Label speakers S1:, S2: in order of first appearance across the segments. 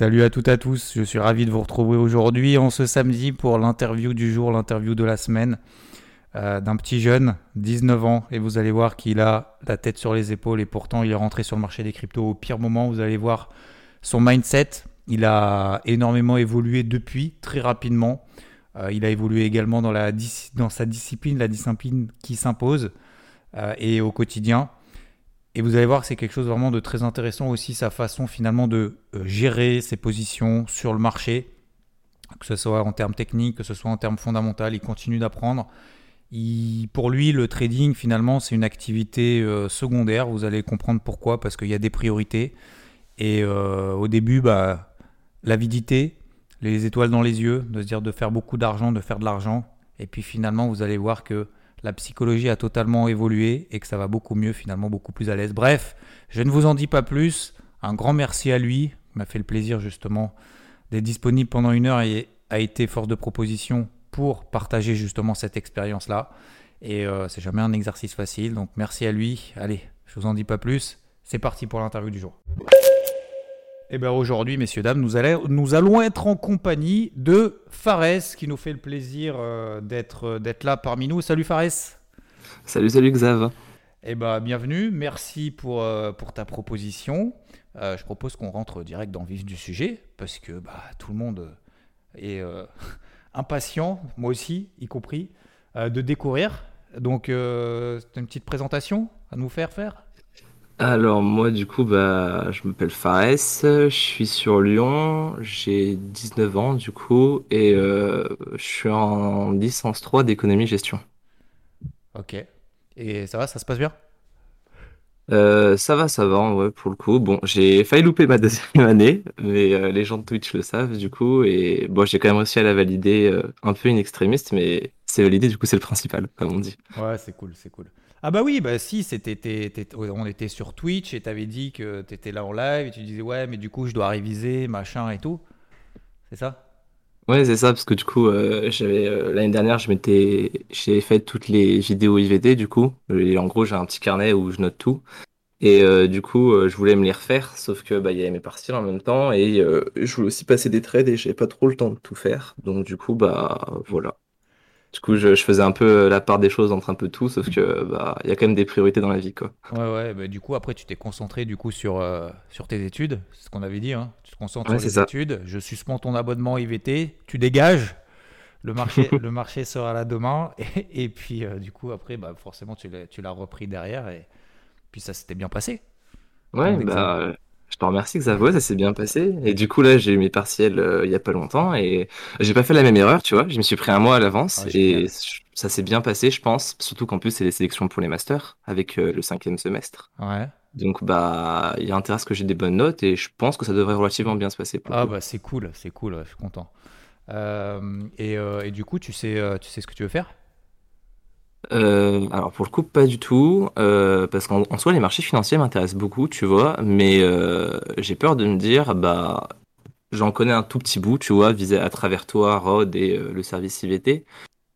S1: Salut à toutes et à tous, je suis ravi de vous retrouver aujourd'hui en ce samedi pour l'interview du jour, l'interview de la semaine euh, d'un petit jeune, 19 ans, et vous allez voir qu'il a la tête sur les épaules et pourtant il est rentré sur le marché des cryptos au pire moment, vous allez voir son mindset, il a énormément évolué depuis, très rapidement, Euh, il a évolué également dans, sa discipline, la discipline qui s'impose euh, et au quotidien. Et vous allez voir que c'est quelque chose vraiment de très intéressant aussi, sa façon finalement de euh, gérer ses positions sur le marché, que ce soit en termes techniques, que ce soit en termes fondamentaux, il continue d'apprendre. Pour lui, le trading, finalement, c'est une activité euh, secondaire. Vous allez comprendre pourquoi, parce qu'il y a des priorités. Et euh, au début, bah, l'avidité, les étoiles dans les yeux, de se dire de faire beaucoup d'argent, de faire de l'argent. Et puis finalement, vous allez voir que la psychologie a totalement évolué et que ça va beaucoup mieux, finalement, beaucoup plus à l'aise. Bref, je ne vous en dis pas plus. Un grand merci à lui. Il m'a fait le plaisir, justement, d'être disponible pendant une heure et a été force de proposition pour partager justement cette expérience-là. Et euh, c'est jamais un exercice facile. Donc merci à lui. Allez, je vous en dis pas plus. C'est parti pour l'interview du jour. Et bien aujourd'hui, messieurs, dames, nous, allons- nous allons être en compagnie de Fares qui nous fait le plaisir euh, d'être d'être là parmi nous. Salut Fares.
S2: Salut, salut Xav.
S1: Eh ben, bienvenue, merci pour, euh, pour ta proposition. Euh, je propose qu'on rentre direct dans le vif du sujet, parce que bah, tout le monde est euh, impatient, moi aussi, y compris, euh, de découvrir. Donc, euh, c'est une petite présentation à nous faire faire?
S2: Alors moi du coup bah je m'appelle Fares, je suis sur Lyon, j'ai 19 ans du coup et euh, je suis en licence 3 d'économie gestion.
S1: Ok. Et ça va, ça se passe bien?
S2: Euh, ça va, ça va, ouais, pour le coup. Bon, j'ai failli louper ma deuxième année, mais euh, les gens de Twitch le savent du coup et bon j'ai quand même réussi à la valider euh, un peu in extremis, mais c'est validé du coup c'est le principal comme on dit.
S1: Ouais, c'est cool, c'est cool. Ah bah oui, bah si, c'était, on était sur Twitch et t'avais dit que t'étais là en live et tu disais ouais, mais du coup je dois réviser, machin et tout. C'est ça?
S2: Ouais, c'est ça, parce que du coup, euh, j'avais euh, l'année dernière, je m'étais, j'ai fait toutes les vidéos IVD, du coup. Et en gros, j'ai un petit carnet où je note tout. Et euh, du coup, je voulais me les refaire, sauf que bah, il y avait mes partiels en même temps, et je voulais aussi passer des trades et j'avais pas trop le temps de tout faire. Donc du coup, bah voilà. Du coup, je, je faisais un peu euh, la part des choses entre un peu tout, sauf que bah il y a quand même des priorités dans la vie, quoi.
S1: Ouais, ouais, bah, du coup, après, tu t'es concentré du coup sur, euh, sur tes études, c'est ce qu'on avait dit, hein. Tu te concentres
S2: Ouais,
S1: sur les
S2: ça.
S1: études, je suspends ton abonnement IVT, tu dégages, le marché, le marché sera là demain, et, et puis euh, du coup, après, bah, forcément, tu l'as, tu l'as repris derrière, et puis ça s'était bien passé.
S2: Ouais, bah, je te remercie, Xavier, ça s'est bien passé. Et du coup, là, j'ai eu mes partiels euh, il y a pas longtemps et j'ai pas fait la même erreur, tu vois. Je me suis pris un mois à l'avance
S1: Ah, génial.
S2: et ça s'est bien passé, je pense. Surtout qu'en plus, c'est les sélections pour les masters avec euh, le cinquième semestre.
S1: Ouais.
S2: Donc, bah, il y a intérêt à ce que j'ai des bonnes notes et je pense que ça devrait relativement bien se passer pour le
S1: Ah
S2: coup.
S1: bah c'est cool, c'est cool, ouais, je suis content. Euh, et, euh, et du coup, tu sais, euh, tu sais ce que tu veux faire?
S2: Euh, alors pour le coup, pas du tout, euh, parce qu'en en soi, les marchés financiers m'intéressent beaucoup, tu vois, mais euh, j'ai peur de me dire, bah, j'en connais un tout petit bout, tu vois, visé à travers toi, Rod et euh, le service IVT,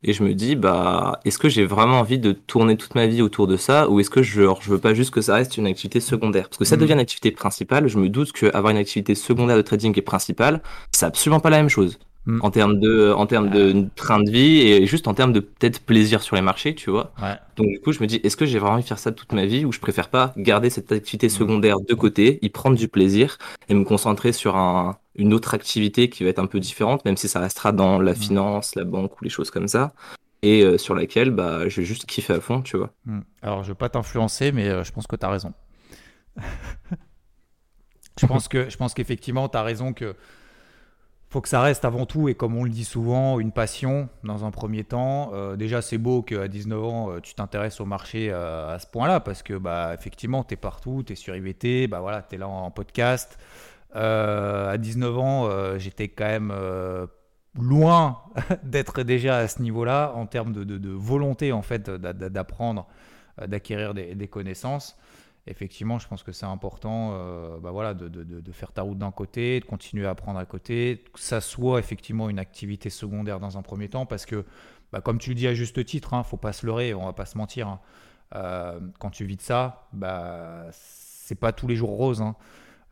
S2: et je me dis, bah, est-ce que j'ai vraiment envie de tourner toute ma vie autour de ça, ou est-ce que je, je veux pas juste que ça reste une activité secondaire? Parce que ça
S1: Mhm.
S2: devient une activité principale, je me doute qu'avoir une activité secondaire de trading et principale, c'est absolument pas la même chose
S1: Mhm.
S2: en termes de, en termes de train de vie et juste en termes de peut-être plaisir sur les marchés, tu vois.
S1: Ouais.
S2: Donc du coup, je me dis, est-ce que j'ai vraiment envie de faire ça toute ma vie ou je préfère pas garder cette activité
S1: Mhm.
S2: secondaire de côté, y prendre du plaisir et me concentrer sur un, une autre activité qui va être un peu différente, même si ça restera dans la
S1: Mhm.
S2: finance, la banque ou les choses comme ça, et euh, sur laquelle bah, je vais juste kiffer à fond, tu vois.
S1: Alors, je veux pas t'influencer, mais euh, je pense que tu as raison. je pense que je pense qu'effectivement, tu as raison que faut que ça reste avant tout, et comme on le dit souvent, une passion dans un premier temps. Euh, déjà, c'est beau qu'à 19 ans, euh, tu t'intéresses au marché euh, à ce point-là, parce que bah, effectivement, tu es partout, tu es sur IVT, bah, voilà, tu es là en, podcast. à 19 ans, j'étais quand même loin d'être déjà à ce niveau-là en termes de, volonté en fait d'apprendre, d'acquérir des, connaissances effectivement, je pense que c'est important euh, bah voilà, de, faire ta route d'un côté, de continuer à apprendre à côté, que ça soit effectivement une activité secondaire dans un premier temps, parce que, bah, comme tu le dis à juste titre, il hein, ne faut pas se leurrer, on va pas se mentir. Hein. Euh, quand tu vis de ça, bah, c'est pas tous les jours rose. Hein.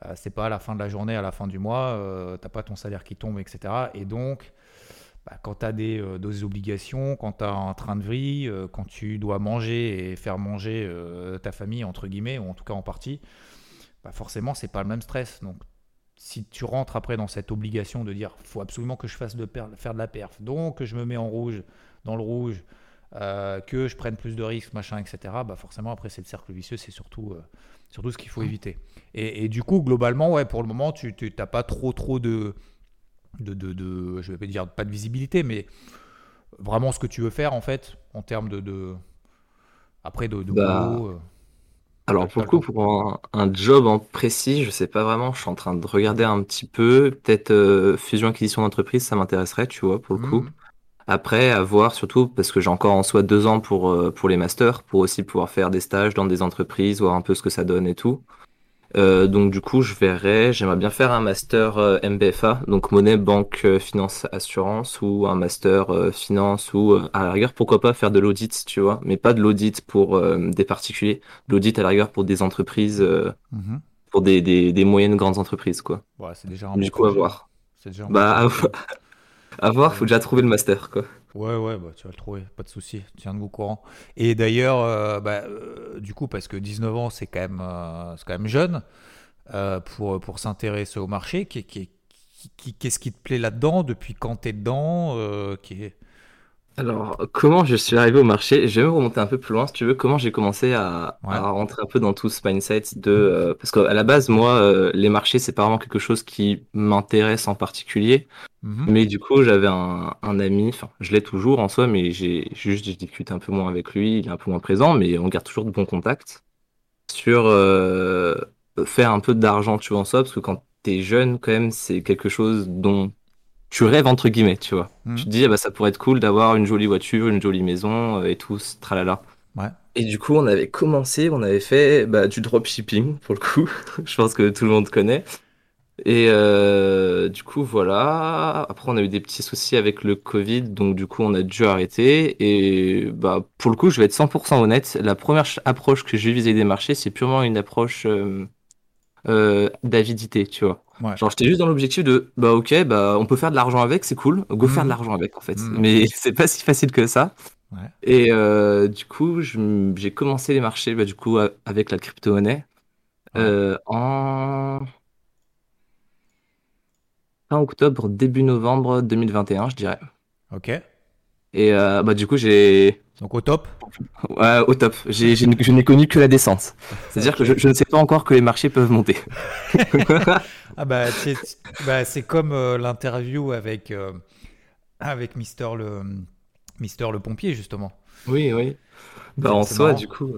S1: Euh, c'est pas à la fin de la journée, à la fin du mois, t'as pas ton salaire qui tombe, etc. Et donc, bah, quand tu as euh, des, obligations, quand tu as un train de vie, euh, quand tu dois manger et faire manger euh, ta famille, entre guillemets, ou en tout cas en partie, bah forcément, c'est pas le même stress. Donc, si tu rentres après dans cette obligation de dire faut absolument que je fasse de faire de la perf, donc que je me mets en rouge, dans le rouge, que je prenne plus de risques, machin, etc., bah forcément, après, c'est le cercle vicieux, c'est surtout, ce qu'il faut éviter. Et, et, du coup, globalement, ouais, pour le moment, tu n'as pas trop, trop de de, de, de, je vais pas dire pas de visibilité, mais vraiment ce que tu veux faire en fait en termes de, de après de, bah,
S2: euh, alors pour le coup, pour un, job en précis, je sais pas vraiment. Je suis en train de regarder un petit peu. Peut-être euh, fusion acquisition d'entreprise, ça m'intéresserait, tu vois, pour le coup. Mmh. Après, à voir surtout parce que j'ai encore en soi deux ans pour, euh, pour les masters, pour aussi pouvoir faire des stages dans des entreprises, voir un peu ce que ça donne et tout. Euh, donc du coup, je verrai. J'aimerais bien faire un master euh, MBFA, donc monnaie, banque, euh, finance, assurance, ou un master finance, ou à la rigueur, pourquoi pas faire de l'audit, tu vois, mais pas de l'audit pour des particuliers, l'audit à la rigueur pour des entreprises, mhm. pour des, des, des, moyennes grandes entreprises, quoi.
S1: Ouais, c'est déjà un
S2: du coup, à voir. Déjà bah, à, à voir, faut déjà trouver le master, quoi.
S1: Ouais, ouais, bah, tu vas le trouver, pas de souci, tiens-nous au courant. Et d'ailleurs, euh, bah, euh, du coup, parce que 19 ans, c'est quand même, euh, quand même jeune pour, pour s'intéresser au marché, qu'est-ce qui te plaît là-dedans Depuis quand tu es dedans qui.
S2: Alors, comment je suis arrivé au marché? Je vais me remonter un peu plus loin, si tu veux. Comment j'ai commencé à, rentrer un peu dans tout ce mindset de... Euh, parce qu'à la base, moi, euh, les marchés, c'est pas vraiment quelque chose qui m'intéresse en particulier. Mhm. Mais du coup, j'avais un, ami, enfin, je l'ai toujours en soi, mais j'ai juste, je discute un peu moins avec lui, il est un peu moins présent, mais on garde toujours de bons contacts sur euh, faire un peu d'argent, tu vois, en soi, parce que quand t'es jeune, quand même, c'est quelque chose dont tu rêves entre guillemets, tu vois. Hmm. Tu te dis, ah bah, ça pourrait être cool d'avoir une jolie voiture, une jolie maison euh, et tout, tralala.
S1: Ouais.
S2: Et du coup, on avait commencé, on avait fait bah, du dropshipping, pour le coup. Je pense que tout le monde connaît. Et euh, du coup, voilà. Après, on a eu des petits soucis avec le Covid, donc du coup, on a dû arrêter. Et bah, pour le coup, je vais être 100% honnête. La première approche que j'ai visée des marchés, c'est purement une approche euh, euh, d'avidité, tu vois. Genre, j'étais juste dans l'objectif de, bah ok, bah on peut faire de l'argent avec, c'est cool, go faire de mmh. l'argent avec en fait. Mmh. Mais c'est pas si facile que ça. Et euh, du coup, j'ai commencé les marchés, bah, du coup, avec la crypto-monnaie euh, en fin octobre, début novembre 2021, je dirais.
S1: Ok.
S2: Et euh, bah du coup, j'ai
S1: donc au top
S2: Ouais, au top. J'ai, je n'ai connu que la descente. C'est-à-dire que je, ne sais pas encore que les marchés peuvent monter.
S1: ah bah, c'est, bah, c'est comme euh, l'interview avec, euh, avec Mister le, Mister le pompier, justement.
S2: Oui, oui. Bah, en soi, du coup.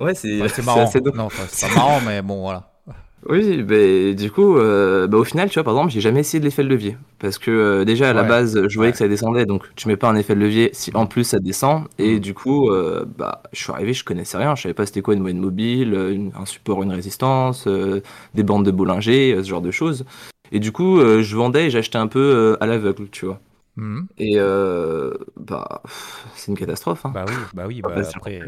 S2: Ouais, c'est,
S1: c'est marrant. non, c'est pas marrant, mais bon, voilà.
S2: Oui, bah, du coup, euh, bah, au final, tu vois, par exemple, j'ai jamais essayé de l'effet de levier. Parce que euh, déjà, à la base, je voyais que ça descendait, donc tu mets pas un effet de levier si en plus ça descend. Et mm. du coup, euh, bah, je suis arrivé, je connaissais rien, je savais pas c'était quoi une moyenne mobile, un support, une résistance, des bandes de Bollinger, ce genre de choses. Et du coup, je vendais et j'achetais un peu à l'aveugle, tu vois. Mhm. Et euh, bah, c'est une catastrophe. Hein.
S1: Bah oui, bah oui. Bah, après,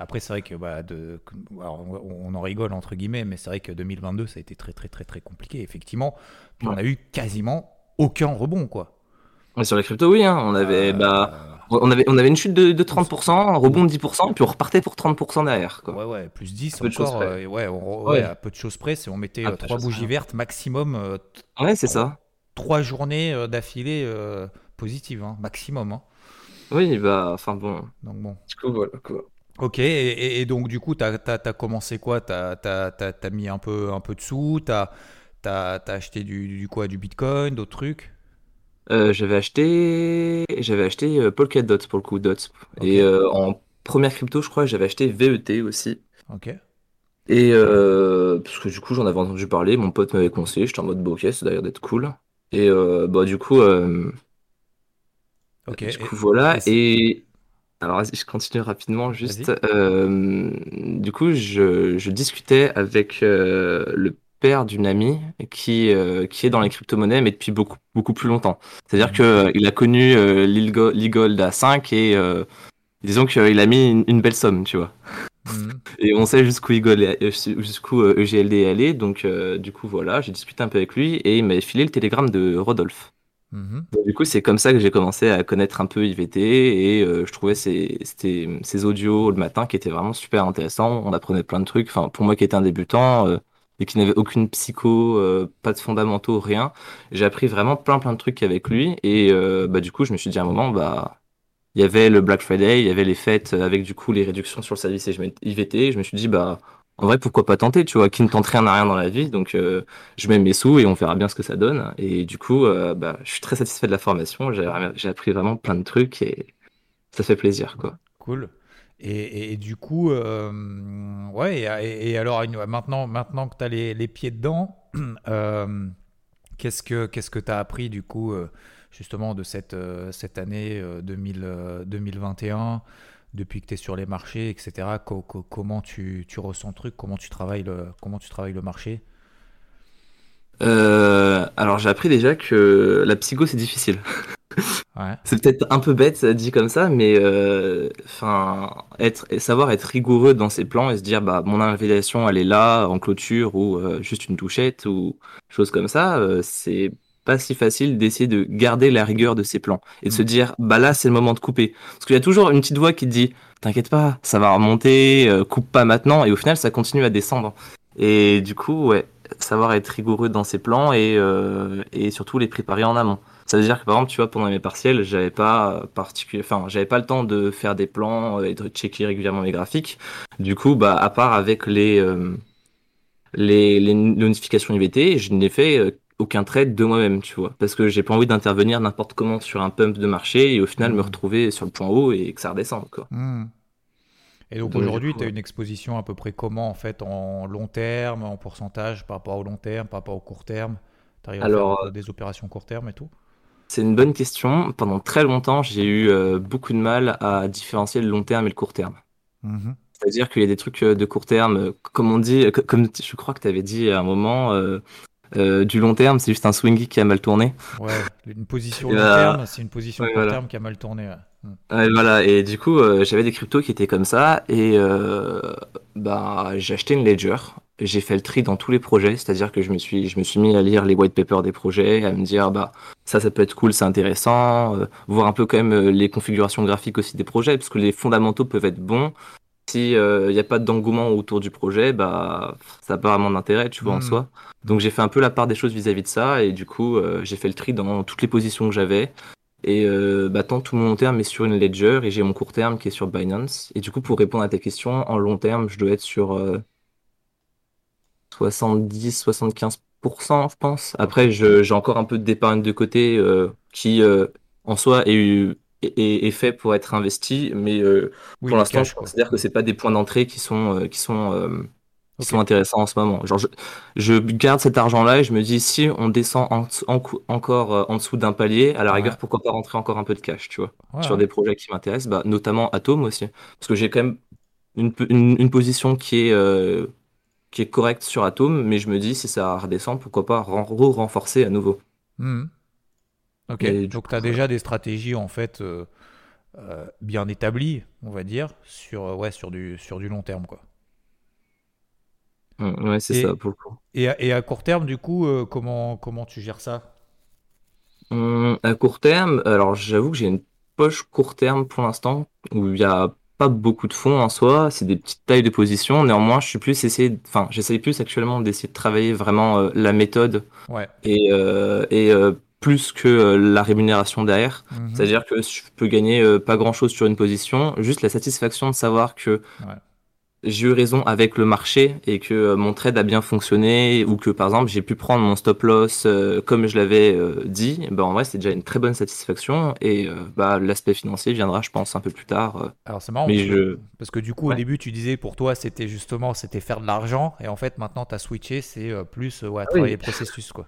S1: après c'est vrai que bah, de, on, en rigole entre guillemets, mais c'est vrai que 2022 ça a été très très très très compliqué. Effectivement, on a eu quasiment aucun rebond quoi.
S2: sur les cryptos, oui. Hein, on avait euh, bah, on avait, on avait une chute de, de 30%, un rebond de 10%, puis on repartait pour 30% derrière. Quoi.
S1: Ouais, ouais, plus 10 peu encore. De euh, ouais, ouais, à peu de choses près, on mettait trois bougies vertes maximum.
S2: ouais, c'est ça.
S1: Trois journées d'affilée positive, hein, maximum. Hein.
S2: Oui, bah, enfin bon.
S1: Donc bon.
S2: Du coup, voilà quoi.
S1: Ok, et, donc du coup, tu as, as, commencé quoi? Tu as, as, mis un peu, un peu de sous? Tu as, acheté du, du, quoi? Du bitcoin, d'autres trucs?
S2: Euh, j'avais acheté, j'avais acheté euh, Polkadot pour le coup, Dots. Et euh, en première crypto, je crois, j'avais acheté VET aussi.
S1: Ok.
S2: Et euh, parce que du coup, j'en avais entendu parler, mon pote m'avait conseillé, j'étais en mode, bah, ok, ça a l'air d'être cool. Et euh, bah, du coup,
S1: Ok.
S2: du
S1: Et-
S2: coup, voilà.
S1: et
S2: alors, je continue rapidement, juste. Euh, du coup, je, je discutais avec euh, le père d'une amie qui, euh, qui est dans les crypto-monnaies, mais depuis beaucoup, beaucoup plus longtemps. C'est-à-dire
S1: Mhm.
S2: que euh, il a connu l'e-gold à 5 et disons qu'il a mis une, une belle somme, tu vois.
S1: Mhm.
S2: Et on sait jusqu'où jusqu'où EGLD est allé, donc du coup voilà, j'ai discuté un peu avec lui et il m'avait filé le télégramme de Rodolphe.
S1: Mhm.
S2: Du coup, c'est comme ça que j'ai commencé à connaître un peu IVT et euh, je trouvais ces, ces audios le matin qui étaient vraiment super intéressants. On apprenait plein de trucs. Enfin, pour moi qui étais un débutant euh, et qui n'avait aucune psycho, euh, pas de fondamentaux, rien, j'ai appris vraiment plein plein de trucs avec lui et bah du coup, je me suis dit à un moment, bah il y avait le Black Friday, il y avait les fêtes avec du coup les réductions sur le service IVT. Je me suis dit, bah, en vrai, pourquoi pas tenter, tu vois, qui ne tente rien n'a rien dans la vie. Donc, euh, je mets mes sous et on verra bien ce que ça donne. Et du coup, euh, bah, je suis très satisfait de la formation. J'ai appris vraiment plein de trucs et ça fait plaisir, quoi.
S1: Cool. Et, du coup, euh, ouais, et, alors maintenant, maintenant que tu as les, les pieds dedans, qu'est-ce que qu'est-ce que tu as appris du coup, justement, de cette, cette année euh, 2000, euh, 2021, depuis que tu es sur les marchés, etc. Co- co- comment tu, tu ressens le truc, comment tu travailles le, comment tu travailles le marché?
S2: Euh, alors, j'ai appris déjà que la psycho, c'est difficile.
S1: Ouais.
S2: C'est peut-être un peu bête dit comme ça, mais euh, être savoir être rigoureux dans ses plans et se dire bah mon invalidation elle est là en clôture ou euh, juste une touchette ou chose comme ça, c'est pas si facile d'essayer de garder la rigueur de ses plans et de se
S1: Mm.
S2: dire bah là c'est le moment de couper parce qu'il y a toujours une petite voix qui te dit t'inquiète pas ça va remonter euh, coupe pas maintenant et au final ça continue à descendre et du coup ouais savoir être rigoureux dans ses plans et euh, et surtout les préparer en amont. Ça veut dire que par exemple, tu vois, pendant mes partiels, j'avais pas particulier, enfin, j'avais pas le temps de faire des plans et de checker régulièrement mes graphiques. Du coup, bah, à part avec les euh, les, les notifications IVT, je n'ai fait aucun trade de moi-même, tu vois, parce que j'ai pas envie d'intervenir n'importe comment sur un pump de marché et au final me retrouver sur le point haut et que ça redescende, quoi.
S1: Hmm. Et donc aujourd'hui, tu as une exposition à peu près comment en fait en long terme, en pourcentage par rapport au long terme, par rapport au court terme? Tu arrives à faire
S2: Alors,
S1: peu des opérations court terme et tout?
S2: C'est une bonne question. Pendant très longtemps, j'ai eu euh, beaucoup de mal à différencier le long terme et le court terme.
S1: Mhm.
S2: C'est-à-dire qu'il y a des trucs euh, de court terme, euh, comme on dit, euh, co- comme je crois que tu avais dit à un moment, euh, euh, du long terme, c'est juste un swingy qui a mal tourné.
S1: Ouais, une position long
S2: bah,
S1: terme, c'est une position
S2: ouais, voilà.
S1: terme qui a mal tourné. ouais. Hmm.
S2: Ouais, voilà, et du coup, euh, j'avais des cryptos qui étaient comme ça, et euh, bah, j'ai acheté une ledger. J'ai fait le tri dans tous les projets, c'est-à-dire que je me suis, je me suis mis à lire les white papers des projets, à me dire, bah, ça, ça peut être cool, c'est intéressant, euh, voir un peu quand même euh, les configurations graphiques aussi des projets, parce que les fondamentaux peuvent être bons. Si il n'y a pas d'engouement autour du projet, bah, ça n'a pas vraiment d'intérêt, tu vois, en
S1: Mhm.
S2: soi. Donc j'ai fait un peu la part des choses vis-à-vis de ça, et du coup, euh, j'ai fait le tri dans toutes les positions que j'avais. Et euh, bah, tant tout mon long terme est sur une ledger et j'ai mon court terme qui est sur Binance. Et du coup, pour répondre à ta question, en long terme, je dois être sur euh, 70-75%, je pense. Après, j'ai encore un peu d'épargne de côté euh, qui, euh, en soi, est, est, fait pour être investi. Mais euh,
S1: Oui,
S2: pour l'instant, je considère que c'est pas des points d'entrée qui sont, euh, qui sont, euh, qui sont intéressants en ce moment. Genre, je, je garde cet argent-là et je me dis, si on descend en, en encore en dessous d'un palier, à la
S1: Ouais.
S2: rigueur, pourquoi pas rentrer encore un peu de cash, tu vois,
S1: Ouais,
S2: sur des projets qui m'intéressent, bah, notamment Atom aussi. Parce que j'ai quand même une, une, une position qui est, euh, qui est correcte sur Atom, mais je me dis, si ça redescend, pourquoi pas ren- re-renforcer à nouveau.
S1: Mhm. Ok,
S2: Et du
S1: donc tu as déjà des stratégies en fait euh, euh, bien établies, on va dire, sur, euh, ouais, sur, du, sur du long terme. Quoi.
S2: Mm, Ouais, c'est
S1: Et,
S2: ça, pour le coup.
S1: et, à, et à court terme, du coup, euh, comment, comment tu gères ça?
S2: Hum, à court terme, alors j'avoue que j'ai une poche court terme pour l'instant où il y a pas beaucoup de fonds en soi, c'est des petites tailles de position. Néanmoins, je suis plus essayé, enfin, j'essaye plus actuellement d'essayer de travailler vraiment euh, la méthode
S1: Ouais.
S2: et, euh, et plus que euh, la rémunération derrière.
S1: Mhm.
S2: C'est-à-dire que je peux gagner euh, pas grand-chose sur une position, juste la satisfaction de savoir que
S1: Ouais.
S2: j'ai eu raison avec le marché et que euh, mon trade a bien fonctionné ou que par exemple j'ai pu prendre mon stop loss comme je l'avais dit, ben en vrai c'est déjà une très bonne satisfaction et bah, l'aspect financier viendra je pense un peu plus tard.
S1: Alors c'est marrant
S2: mais
S1: parce,
S2: je...
S1: que, parce que du coup au début tu disais pour toi c'était justement c'était faire de l'argent et en fait maintenant tu as switché c'est plus ouais, travailler le processus quoi.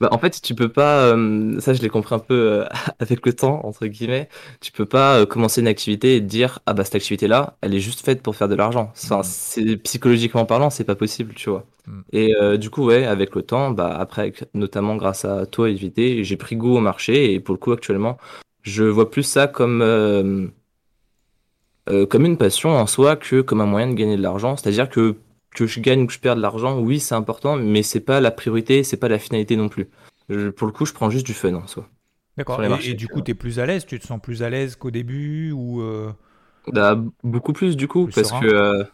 S2: Bah, en fait, tu peux pas, euh, ça je l'ai compris un peu euh, avec le temps, entre guillemets, tu peux pas euh, commencer une activité et te dire, ah bah cette activité-là, elle est juste faite pour faire de l'argent. Enfin, mm. c'est psychologiquement parlant, c'est pas possible, tu vois. Mm. Et du coup, ouais, avec le temps, bah après, notamment grâce à toi, Évité, j'ai pris goût au marché et pour le coup, actuellement, je vois plus ça comme comme une passion en soi que comme un moyen de gagner de l'argent. C'est-à-dire que que je gagne ou que je perds de l'argent, oui, c'est important, mais c'est pas la priorité, c'est pas la finalité non plus. pour le coup, je prends juste du fun en soi.
S1: D'accord. Et, du coup, tu es plus à l'aise Tu te sens plus à l'aise qu'au début ou euh,
S2: bah, Beaucoup plus du coup, parce que euh,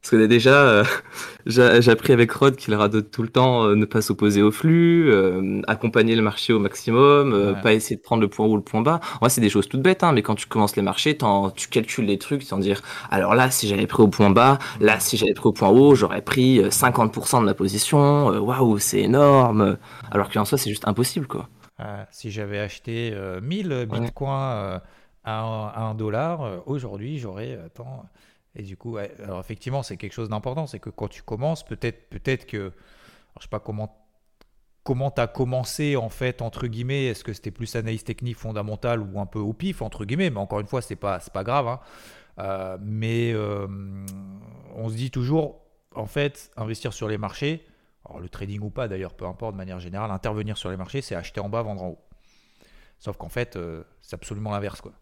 S2: parce que déjà, euh, j'ai appris avec Rod qu'il radote tout le temps euh, ne pas s'opposer au flux, euh, accompagner le marché au maximum, pas essayer de prendre le point haut ou le point bas. En vrai, c'est des choses toutes bêtes, hein, mais quand tu commences les marchés, tu calcules les trucs sans dire alors là, si j'avais pris au point bas, là, si j'avais pris au point haut, j'aurais pris 50% de ma position. Waouh, c'est énorme. Alors qu'en soi, c'est juste impossible, quoi.
S1: si j'avais acheté 1000 bitcoins à 1 dollar, aujourd'hui, j'aurais. Attends. Et du coup, alors effectivement, c'est quelque chose d'important, c'est que quand tu commences, peut-être peut-être que, alors, je sais pas comment comment tu as commencé en fait entre guillemets, est-ce que c'était plus analyse technique fondamentale ou un peu au pif entre guillemets, mais encore une fois, c'est pas pas grave. Hein. Euh, mais euh, on se dit toujours, en fait, investir sur les marchés, alors le trading ou pas d'ailleurs, peu importe de manière générale, intervenir sur les marchés, c'est acheter en bas, vendre en haut. Sauf qu'en fait, euh, c'est absolument l'inverse quoi.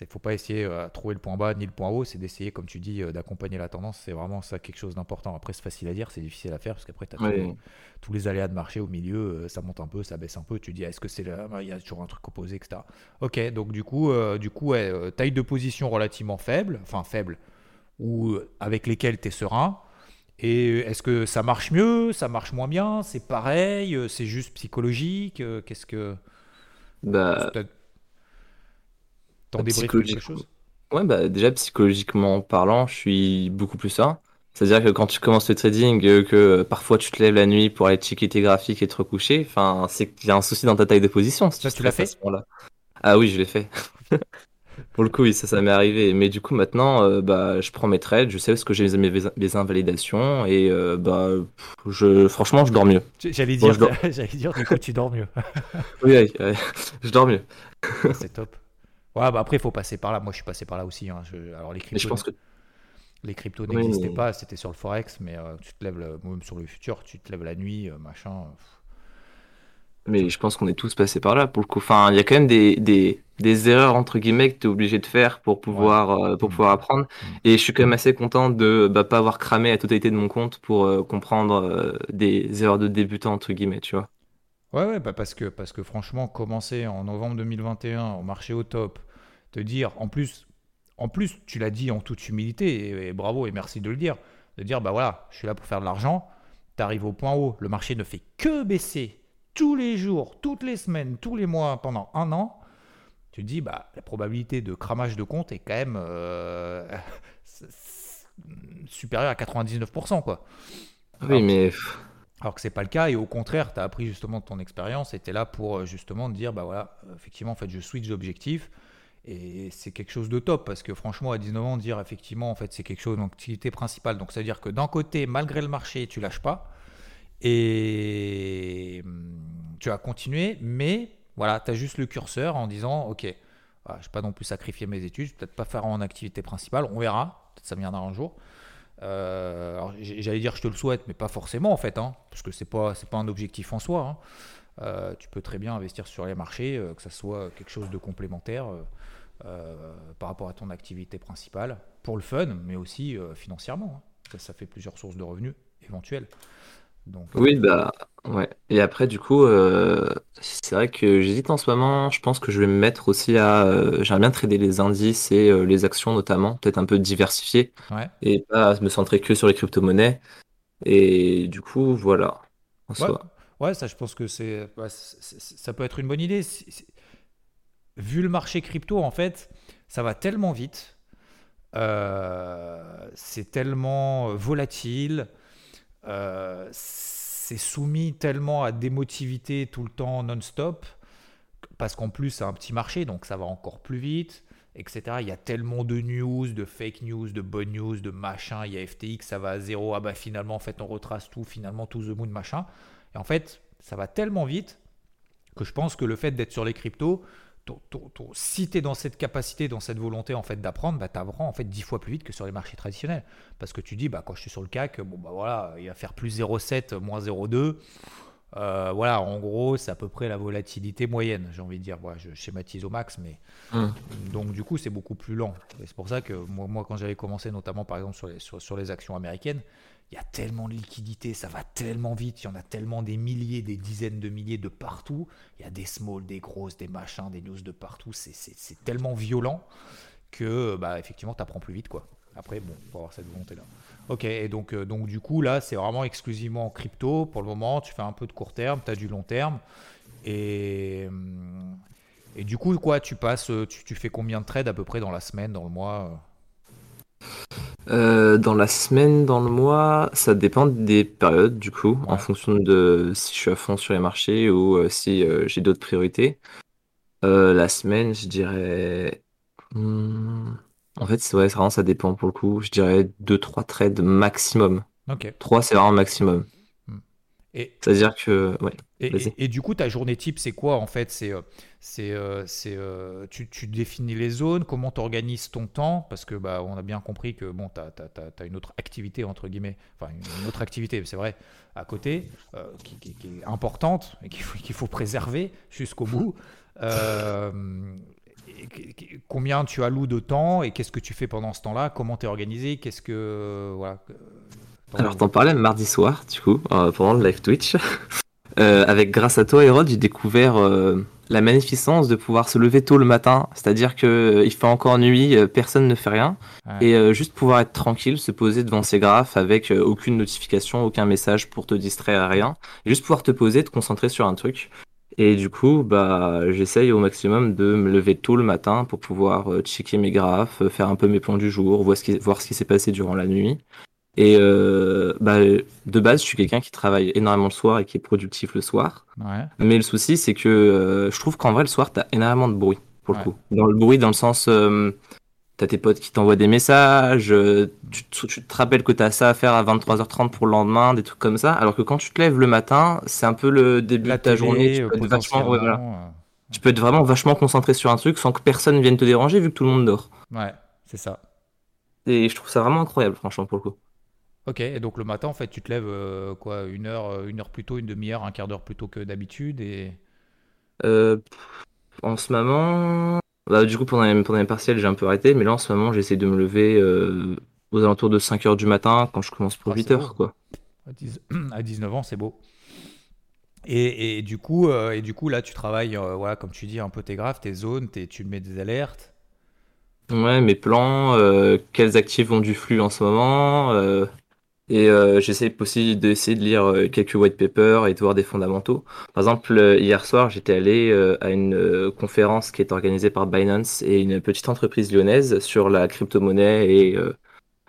S1: Il ne faut pas essayer de euh, trouver le point bas ni le point haut, c'est d'essayer, comme tu dis, euh, d'accompagner la tendance. C'est vraiment ça quelque chose d'important. Après, c'est facile à dire, c'est difficile à faire parce qu'après, tu as tous, les aléas de marché au milieu, euh, ça monte un peu, ça baisse un peu. Tu dis, est-ce que c'est là Il y a toujours un truc opposé, etc. Ok, donc du coup, du coup taille de position relativement faible, enfin faible, ou avec lesquelles tu es serein. Et est-ce que ça marche mieux Ça marche moins bien C'est pareil C'est juste psychologique Qu'est-ce que.
S2: Bah Ouais, bah, déjà psychologiquement parlant, je suis beaucoup plus sain. C'est-à-dire que quand tu commences le trading, euh, que euh, parfois tu te lèves la nuit pour aller checker tes graphiques et te recoucher, enfin, c'est qu'il y a un souci dans ta taille de position.
S1: Si tu, l'as fait
S2: Ah oui, je l'ai fait. pour le coup, oui, ça, ça m'est arrivé. Mais du coup, maintenant, euh, bah, je prends mes trades, je sais ce que j'ai mes, mes, invalidations et bah, je, franchement, je dors mieux.
S1: J'allais dire, j'allais dire, du coup, tu dors mieux.
S2: oui, je dors mieux.
S1: c'est top. Ouais, bah après, il faut passer par là. Moi, je suis passé par là aussi. Hein. Alors, les cryptos, je pense que... les cryptos n'existaient pas. C'était sur le Forex, mais euh, tu te lèves, même sur le futur, tu te lèves la nuit, euh, machin.
S2: Mais je pense qu'on est tous passés par là pour le coup. Enfin, il y a quand même des, des, des erreurs entre guillemets que tu es obligé de faire pour pouvoir, euh, pour mm. pouvoir apprendre. Mm. Et je suis quand même assez content de bah, pas avoir cramé la totalité de mon compte pour comprendre des erreurs de débutant entre guillemets, tu vois.
S1: Ouais, ouais, bah parce, que, parce que franchement, commencer en novembre 2021 au marché au top, te dire, en plus, en plus tu l'as dit en toute humilité, et, bravo et merci de le dire, de dire, bah voilà, je suis là pour faire de l'argent, tu arrives au point haut, le marché ne fait que baisser tous les jours, toutes les semaines, tous les mois pendant un an, tu te dis, bah, la probabilité de cramage de compte est quand même euh, supérieure à 99%. Quoi.
S2: Oui, mais
S1: alors que c'est pas le cas, et au contraire, tu as appris justement de ton expérience, et tu es là pour euh, justement te dire, bah voilà, effectivement, en fait, je switch d'objectif, et c'est quelque chose de top, parce que franchement, à 19 ans, dire effectivement, en fait, c'est quelque chose d'activité principale. Donc, ça veut dire que d'un côté, malgré le marché, tu lâches pas, et hum, tu as continué, mais voilà, tu as juste le curseur en disant, ok, je ne vais pas non plus sacrifier mes études, je vais peut-être pas faire en activité principale, on verra, peut-être ça viendra un jour. Euh, j'allais dire je te le souhaite, mais pas forcément en fait, hein, parce que c'est pas pas un objectif en soi. Hein. Euh, tu peux très bien investir sur les marchés, euh, que ça soit quelque chose de complémentaire par rapport à ton activité principale, pour le fun, mais aussi financièrement. Hein. Ça, fait plusieurs sources de revenus éventuelles.
S2: Donc, oui, bah ouais. Et après, du coup, c'est vrai que j'hésite en ce moment. Je pense que je vais me mettre aussi à. J'aimerais bien trader les indices et les actions notamment, peut-être un peu diversifier et pas me centrer que sur les crypto-monnaies. Et du coup, voilà.
S1: En ouais. ouais, ça, je pense que c'est, ça peut être une bonne idée. Vu le marché crypto, en fait, ça va tellement vite c'est tellement volatile, c'est soumis tellement à d'émotivité tout le temps non-stop, parce qu'en plus c'est un petit marché, donc ça va encore plus vite, etc. Il y a tellement de news, de fake news, de bonnes news, de machin, il y a FTX, ça va à zéro, ah bah finalement en fait on retrace tout, finalement tout the moon, machin. Et en fait, ça va tellement vite que je pense que le fait d'être sur les cryptos, si tu es dans cette capacité, dans cette volonté en fait d'apprendre, bah, tu apprends en fait 10 fois plus vite que sur les marchés traditionnels. Parce que tu dis, bah, quand je suis sur le CAC, bon, bah, voilà, il va faire plus 0,7, moins 0,2. Euh, voilà, en gros, c'est à peu près la volatilité moyenne, j'ai envie de dire. Voilà, je schématise au max, mais hum. donc du coup, c'est beaucoup plus lent. Et c'est pour ça que moi, moi quand j'avais commencé, notamment par exemple sur les, sur les actions américaines, il y a tellement de liquidités, ça va tellement vite, il y en a tellement des milliers, des dizaines de milliers de partout. Il y a des small, des grosses, des machins, des news de partout. C'est tellement violent que, bah, effectivement, tu apprends plus vite, quoi. Après, bon, faut avoir cette volonté-là. Ok, et donc, euh, donc du coup, là, c'est vraiment exclusivement en crypto. Pour le moment, tu fais un peu de court terme, tu as du long terme. Et, hum, et du coup, quoi, tu passes, tu, tu fais combien de trades à peu près dans la semaine, dans le mois
S2: euh, dans la semaine, dans le mois, ça dépend des périodes du coup, en fonction de si je suis à fond sur les marchés ou euh, si euh, j'ai d'autres priorités. la semaine, je dirais. Hmm, en fait, c'est vraiment ça dépend pour le coup. Je dirais 2-3 trades maximum.
S1: Ok.
S2: 3, c'est vraiment maximum. C'est-à-dire que. Ouais,
S1: et, du coup, ta journée type, c'est quoi en fait? C'est, euh, c'est, euh, c'est, euh, tu, tu, définis les zones, comment tu organises ton temps? Parce que bah, on a bien compris que bon, tu as, une autre activité, entre guillemets, enfin une autre activité, c'est vrai, à côté, qui, est importante et qu'il faut, qu'il faut préserver jusqu'au bout. combien tu alloues de temps et qu'est-ce que tu fais pendant ce temps-là? Comment tu es organisé? Qu'est-ce que. voilà
S2: alors, t'en parlais mardi soir, du coup, euh, pendant le live Twitch. Euh, avec grâce à toi, Hérode, j'ai découvert euh, la magnificence de pouvoir se lever tôt le matin. C'est-à-dire que il fait encore nuit, personne ne fait rien, et juste pouvoir être tranquille, se poser devant ses graphes avec aucune notification, aucun message pour te distraire à rien, juste pouvoir te poser, te concentrer sur un truc. Et du coup, bah, j'essaye au maximum de me lever tôt le matin pour pouvoir checker mes graphes, faire un peu mes plans du jour, voir ce qui, voir ce qui s'est passé durant la nuit. Et euh, bah, de base, je suis quelqu'un qui travaille énormément le soir et qui est productif le soir.
S1: Ouais.
S2: Mais le souci, c'est que euh, je trouve qu'en vrai, le soir, t'as énormément de bruit, pour le coup. Dans le bruit, dans le sens, euh, t'as tes potes qui t'envoient des messages, euh, tu, tu, te rappelles que t'as ça à faire à 23h30 pour le lendemain, des trucs comme ça. Alors que quand tu te lèves le matin, c'est un peu le début de ta journée. Tu peux, être vachement, ouais, voilà. tu peux être vraiment vachement concentré sur un truc sans que personne vienne te déranger vu que tout le monde dort.
S1: Ouais, c'est ça.
S2: Et je trouve ça vraiment incroyable, franchement, pour le coup.
S1: Ok, et donc le matin, en fait, tu te lèves euh, quoi, une heure, euh, une heure plus tôt, une demi-heure, un quart d'heure plus tôt que d'habitude et...
S2: Euh, en ce moment, bah, du coup, pendant les, pendant les partiels, j'ai un peu arrêté, mais là, en ce moment, j'essaie de me lever aux alentours de 5 heures du matin quand je commence pour 8 heures, quoi.
S1: À 19 ans, c'est beau. Et, et, du coup, et du coup, là, tu travailles, voilà, comme tu dis, un peu tes graphes, tes zones, tes, tu mets des alertes.
S2: Ouais, mes plans, quels actifs ont du flux en ce moment, et euh, j'essaie aussi d'essayer de lire euh, quelques white papers et de voir des fondamentaux. Par exemple, euh, hier soir, j'étais allé euh, à une conférence qui est organisée par Binance et une petite entreprise lyonnaise sur la crypto-monnaie et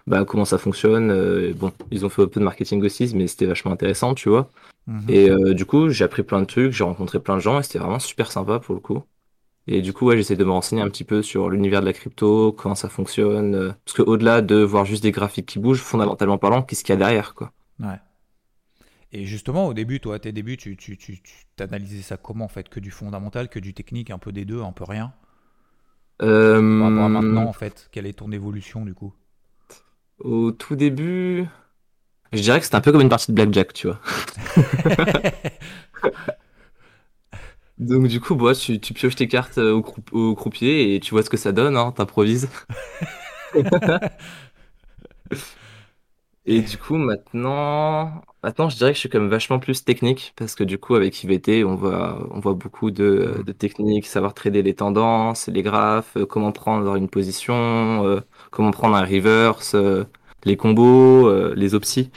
S2: bah, comment ça fonctionne. bon, ils ont fait un peu de marketing aussi, mais c'était vachement intéressant, tu vois. Mhm. Et du coup, j'ai appris plein de trucs, j'ai rencontré plein de gens et c'était vraiment super sympa pour le coup. Et du coup, ouais, j'essaie de me renseigner un petit peu sur l'univers de la crypto, comment ça fonctionne. Euh, parce qu'au-delà de voir juste des graphiques qui bougent, fondamentalement parlant, qu'est-ce qu'il y a derrière, quoi.
S1: Ouais. Et justement, au début, toi, à tes débuts, tu, tu, tu, t'analysais ça comment, en fait? Que du fondamental, que du technique, un peu des deux, un peu rien?
S2: Euh...
S1: Par rapport à maintenant, en fait, quelle est ton évolution, du coup?
S2: Au tout début, je dirais que c'était un peu comme une partie de blackjack, tu vois. Donc du coup, bah, tu, tu pioches tes cartes euh, au, au, croupier et tu vois ce que ça donne, hein, t'improvises. et du coup, maintenant, maintenant, je dirais que je suis quand même vachement plus technique parce que du coup, avec IVT, on voit, on voit beaucoup de, de techniques, savoir trader les tendances, les graphes, euh, comment prendre une position, euh, comment prendre un reverse, les combos, les opsis.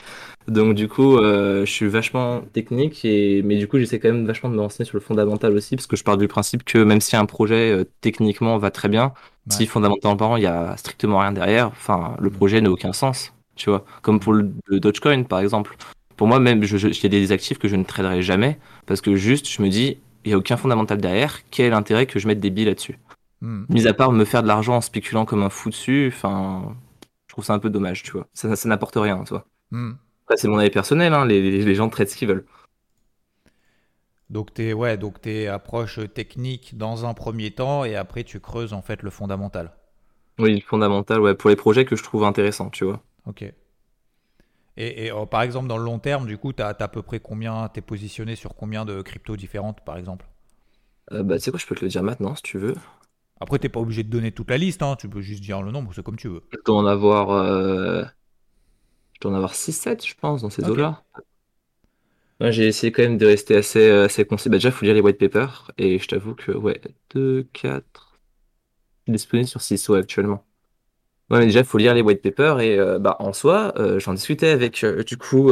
S2: Donc du coup, euh, je suis vachement technique, et... mais du coup, j'essaie quand même vachement de me renseigner sur le fondamental aussi, parce que je pars du principe que même si un projet euh, techniquement va très bien, Si fondamentalement il y a strictement rien derrière, enfin le projet n'a aucun sens, tu vois. Comme pour le, Dogecoin par exemple. Pour moi même, il y a des actifs que je ne traderai jamais parce que juste je me dis il y a aucun fondamental derrière. Quel est l'intérêt que je mette des billes là-dessus? Hmm. Mis à part me faire de l'argent en spéculant comme un fou dessus, enfin, je trouve ça un peu dommage, tu vois. Ça, ça n'apporte rien, tu vois. Après, c'est mon avis personnel, hein, les, les, gens traitent ce qu'ils veulent.
S1: Donc tu ouais, donc es approche technique dans un premier temps et après tu creuses en fait le fondamental.
S2: Oui, le fondamental, ouais, pour les projets que je trouve intéressants, tu vois.
S1: Ok. Et, oh, par exemple, dans le long terme, du coup, tu as, à peu près combien, t'es positionné sur combien de cryptos différentes, par exemple?
S2: Euh, Bah, tu sais quoi, je peux te le dire maintenant, si tu veux.
S1: Après, t'es pas obligé de donner toute la liste, hein, tu peux juste dire le nombre, c'est comme tu veux.
S2: Je dois en avoir, euh... je dois en avoir 6-7, je pense, dans ces eaux-là. j'ai essayé quand même de rester assez, euh, assez concis. Bah, déjà, il faut lire les white papers, et je t'avoue que, ouais, 2, 4... Je suis disponible sur 6, ouais, actuellement. Ouais, mais déjà, il faut lire les white papers et euh, bah, en soi, euh, j'en discutais avec euh, du coup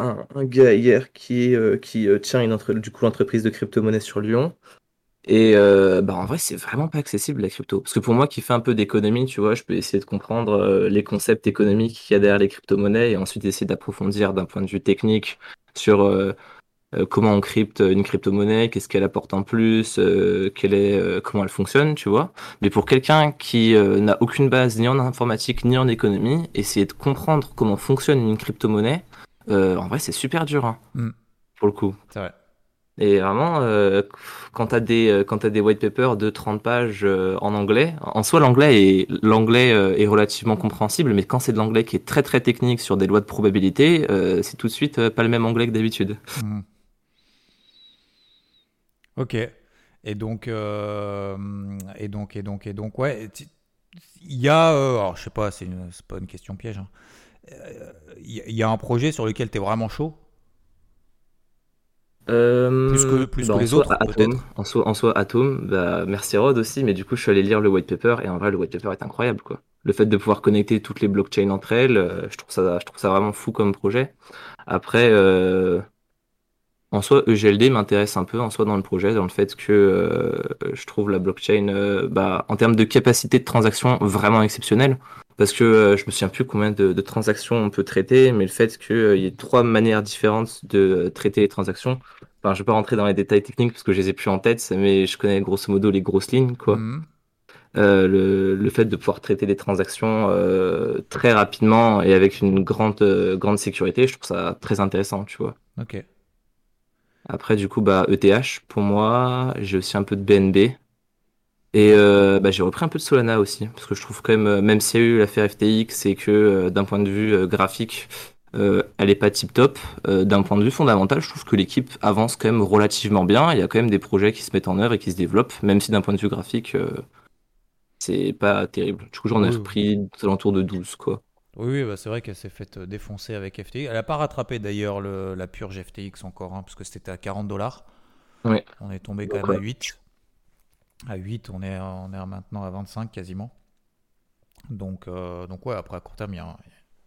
S2: un, un gars hier qui, qui tient une entre... du coup l'entreprise de crypto-monnaie sur Lyon. Et bah, en vrai, c'est vraiment pas accessible la crypto. Parce que pour moi qui fais un peu d'économie, tu vois, je peux essayer de comprendre les concepts économiques qu'il y a derrière les crypto-monnaies et ensuite essayer d'approfondir d'un point de vue technique sur euh, comment on crypte une crypto-monnaie, qu'est-ce qu'elle apporte en plus, euh, est, euh, comment elle fonctionne, tu vois. Mais pour quelqu'un qui n'a aucune base ni en informatique ni en économie, essayer de comprendre comment fonctionne une crypto-monnaie, en vrai, c'est super dur, hein, mm. pour le coup.
S1: C'est vrai.
S2: Et vraiment, quand tu as, des, quand as des white papers de 30 pages en anglais, en soi, l'anglais est, est relativement compréhensible, mais quand c'est de l'anglais qui est très très technique sur des lois de probabilité, c'est tout de suite pas le même anglais que d'habitude. Mm.
S1: Ok. Et donc, euh, et donc, et donc, et donc, ouais. Il y a, euh, alors je sais pas, c'est pas une question piège. Hein. Euh, il y, a un projet sur lequel tu es vraiment chaud?
S2: Plus que, plus bah, les autres, en soi, en soi, Atom, bah, merci Rod aussi, mais du coup, je suis allé lire le white paper et en vrai, le white paper est incroyable, quoi. Le fait de pouvoir connecter toutes les blockchains entre elles, je trouve ça, je trouve ça vraiment fou comme projet. Après, en soi, EGLD m'intéresse un peu en soi dans le projet, dans le fait que euh, je trouve la blockchain, euh, bah, en termes de capacité de transaction, vraiment exceptionnelle. Parce que euh, je me souviens plus combien de, transactions on peut traiter, mais le fait qu'il y ait trois manières différentes de traiter les transactions. Enfin, je vais pas rentrer dans les détails techniques parce que je les ai plus en tête, mais je connais grosso modo les grosses lignes, quoi. Mhm. le, le, fait de pouvoir traiter des transactions très rapidement et avec une grande, grande sécurité, je trouve ça très intéressant, tu vois.
S1: Ok.
S2: Après, du coup, bah, ETH pour moi. J'ai aussi un peu de BNB. Et euh, bah, j'ai repris un peu de Solana aussi. Parce que je trouve quand même, euh, même s'il y a eu l'affaire FTX et que euh, d'un point de vue graphique, elle est pas tip top, d'un point de vue fondamental, je trouve que l'équipe avance quand même relativement bien. Il y a quand même des projets qui se mettent en œuvre et qui se développent, même si d'un point de vue graphique, c'est pas terrible. Du coup, j'en ai repris aux alentours de 12, quoi.
S1: Oui, bah c'est vrai qu'elle s'est faite défoncer avec FTX. Elle n'a pas rattrapé d'ailleurs la purge FTX encore, hein, parce que c'était à 40 dollars. On est tombé quand même à 8. À 8, on est, maintenant à 25 quasiment. Donc, euh, donc ouais, après à court terme, il y a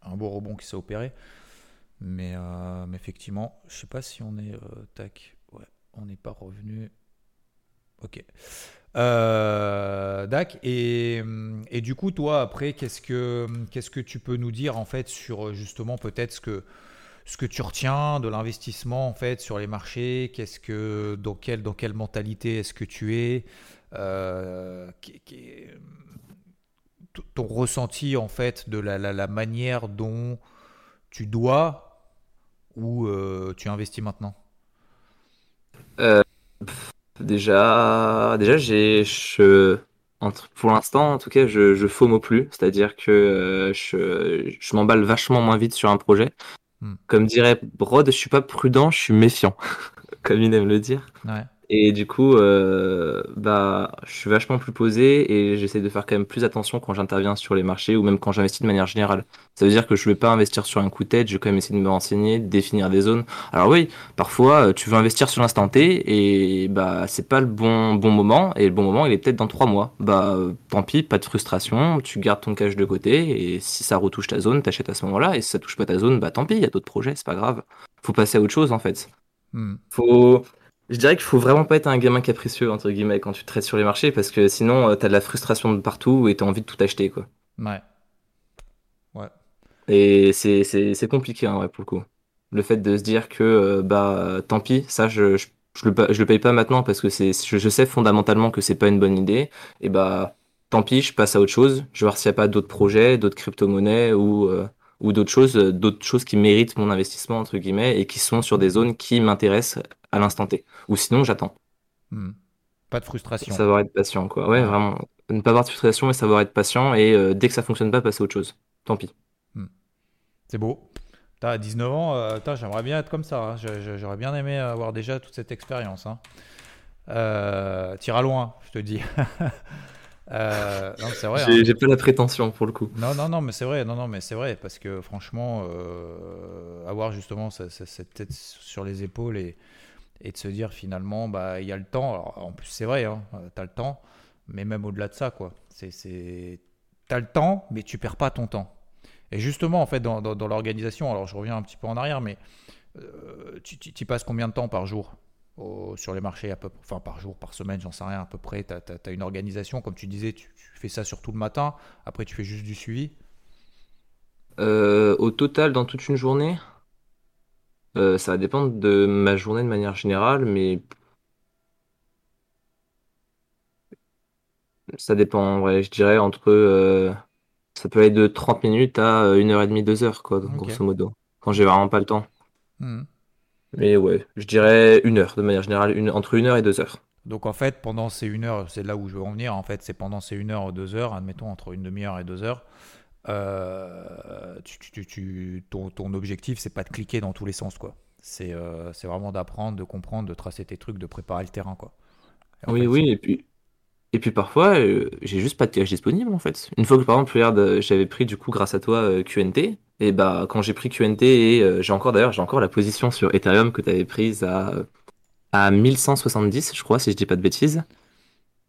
S1: un, beau rebond qui s'est opéré. Mais, euh, mais, effectivement, je sais pas si on est... tac, ouais, on n'est pas revenu. Ok. Euh, Dac, et, et, du coup, toi, après, qu'est-ce que, qu'est-ce que tu peux nous dire en fait sur justement peut-être ce que, ce que tu retiens de l'investissement en fait sur les marchés? Qu'est-ce que, dans quelle, dans quelle mentalité est-ce que tu es? Euh, Ton ressenti en fait de la, la, manière dont tu dois ou euh, tu investis maintenant?
S2: Euh, Déjà, déjà j'ai, je, entre, pour l'instant, en tout cas, je, je FOMO plus, c'est-à-dire que je, je m'emballe vachement moins vite sur un projet. Hmm. Comme dirait Brod, je suis pas prudent, je suis méfiant, comme il aime le dire.
S1: Ouais.
S2: Et du coup, euh, bah, je suis vachement plus posé et j'essaie de faire quand même plus attention quand j'interviens sur les marchés ou même quand j'investis de manière générale. Ça veut dire que je vais pas investir sur un coup de tête, je vais quand même essayer de me renseigner, de définir des zones. Alors oui, parfois, euh, tu veux investir sur l'instant T et bah, c'est pas le bon, bon moment et le bon moment, il est peut-être dans trois mois. Bah, tant pis, pas de frustration, tu gardes ton cash de côté et si ça retouche ta zone, t'achètes à ce moment-là et si ça touche pas ta zone, bah tant pis, il y a d'autres projets, c'est pas grave. Faut passer à autre chose en fait.
S1: Hmm.
S2: Faut Je dirais qu'il faut vraiment pas être un gamin capricieux, entre guillemets, quand tu traites sur les marchés, parce que sinon, tu t'as de la frustration de partout et t'as envie de tout acheter, quoi.
S1: Ouais. Ouais.
S2: Et c'est, c'est, c'est compliqué, hein, ouais, pour le coup. Le fait de se dire que, euh, bah, tant pis, ça, je, je, je le, je le paye pas maintenant parce que c'est, je, je sais fondamentalement que c'est pas une bonne idée. Et bah, tant pis, je passe à autre chose. Je vais voir s'il n'y a pas d'autres projets, d'autres crypto-monnaies ou, euh, ou d'autres choses, euh, d'autres choses qui méritent mon investissement, entre guillemets, et qui sont sur des zones qui m'intéressent à l'instant T. Ou sinon, j'attends.
S1: Hmm. Pas de frustration.
S2: Savoir être patient, quoi. Ouais, vraiment. Ne pas avoir de frustration, mais savoir être patient. Et euh, dès que ça fonctionne pas, passer à autre chose. Tant pis.
S1: C'est beau. T'as 19 ans, euh, j'aimerais bien être comme ça. hein. J'aurais bien aimé avoir déjà toute cette expérience. Hein. Euh, T'iras loin, je te dis. Euh, c'est vrai. hein.
S2: J'ai pas la prétention, pour le coup.
S1: Non, non, non, mais c'est vrai, non, non, mais c'est vrai, parce que franchement, euh, avoir justement ce- ce- cette tête sur les épaules et, et de se dire finalement, bah, il y a le temps. Alors, en plus, c'est vrai, hein, t'as le temps, mais même au-delà de ça, quoi. C'est, t'as le temps, mais tu perds pas ton temps. Et justement, en fait, dans, dans- dans l'organisation, alors je reviens un petit peu en arrière, mais euh, tu, tu, tu passes combien de temps par jour? Au- sur les marchés à peu, enfin par jour, par semaine, j'en sais rien à peu près. Tu as, une organisation, comme tu disais, tu, tu fais ça surtout le matin, après tu fais juste du suivi.
S2: Euh, au total, dans toute une journée, euh, ça va dépendre de ma journée de manière générale, mais ça dépend. en vrai. je dirais entre. euh, ça peut aller de 30 minutes à euh, une heure et demie, deux heures, quoi,
S1: Ok.
S2: grosso modo. Quand j'ai vraiment pas le temps.
S1: Mhm.
S2: Mais ouais, je dirais une heure de manière générale, une, entre une heure et deux heures.
S1: Donc en fait, pendant ces une heure, c'est là où je veux en venir, en fait, c'est pendant ces une heure ou deux heures, admettons entre une demi-heure et deux heures, euh, tu, tu- tu- tu- ton, ton objectif, c'est pas de cliquer dans tous les sens, quoi. C'est euh, c'est vraiment d'apprendre, de comprendre, de tracer tes trucs, de préparer le terrain, quoi.
S2: Oui,
S1: fait,
S2: oui, et puis, et puis parfois, euh, j'ai juste pas de cash disponible en fait. Une fois que par exemple, j'avais pris du coup grâce à toi QNT, et bah quand j'ai pris QNT et euh, j'ai encore d'ailleurs, j'ai encore la position sur Ethereum que tu avais prise à, à 1170, je crois, si je dis pas de bêtises.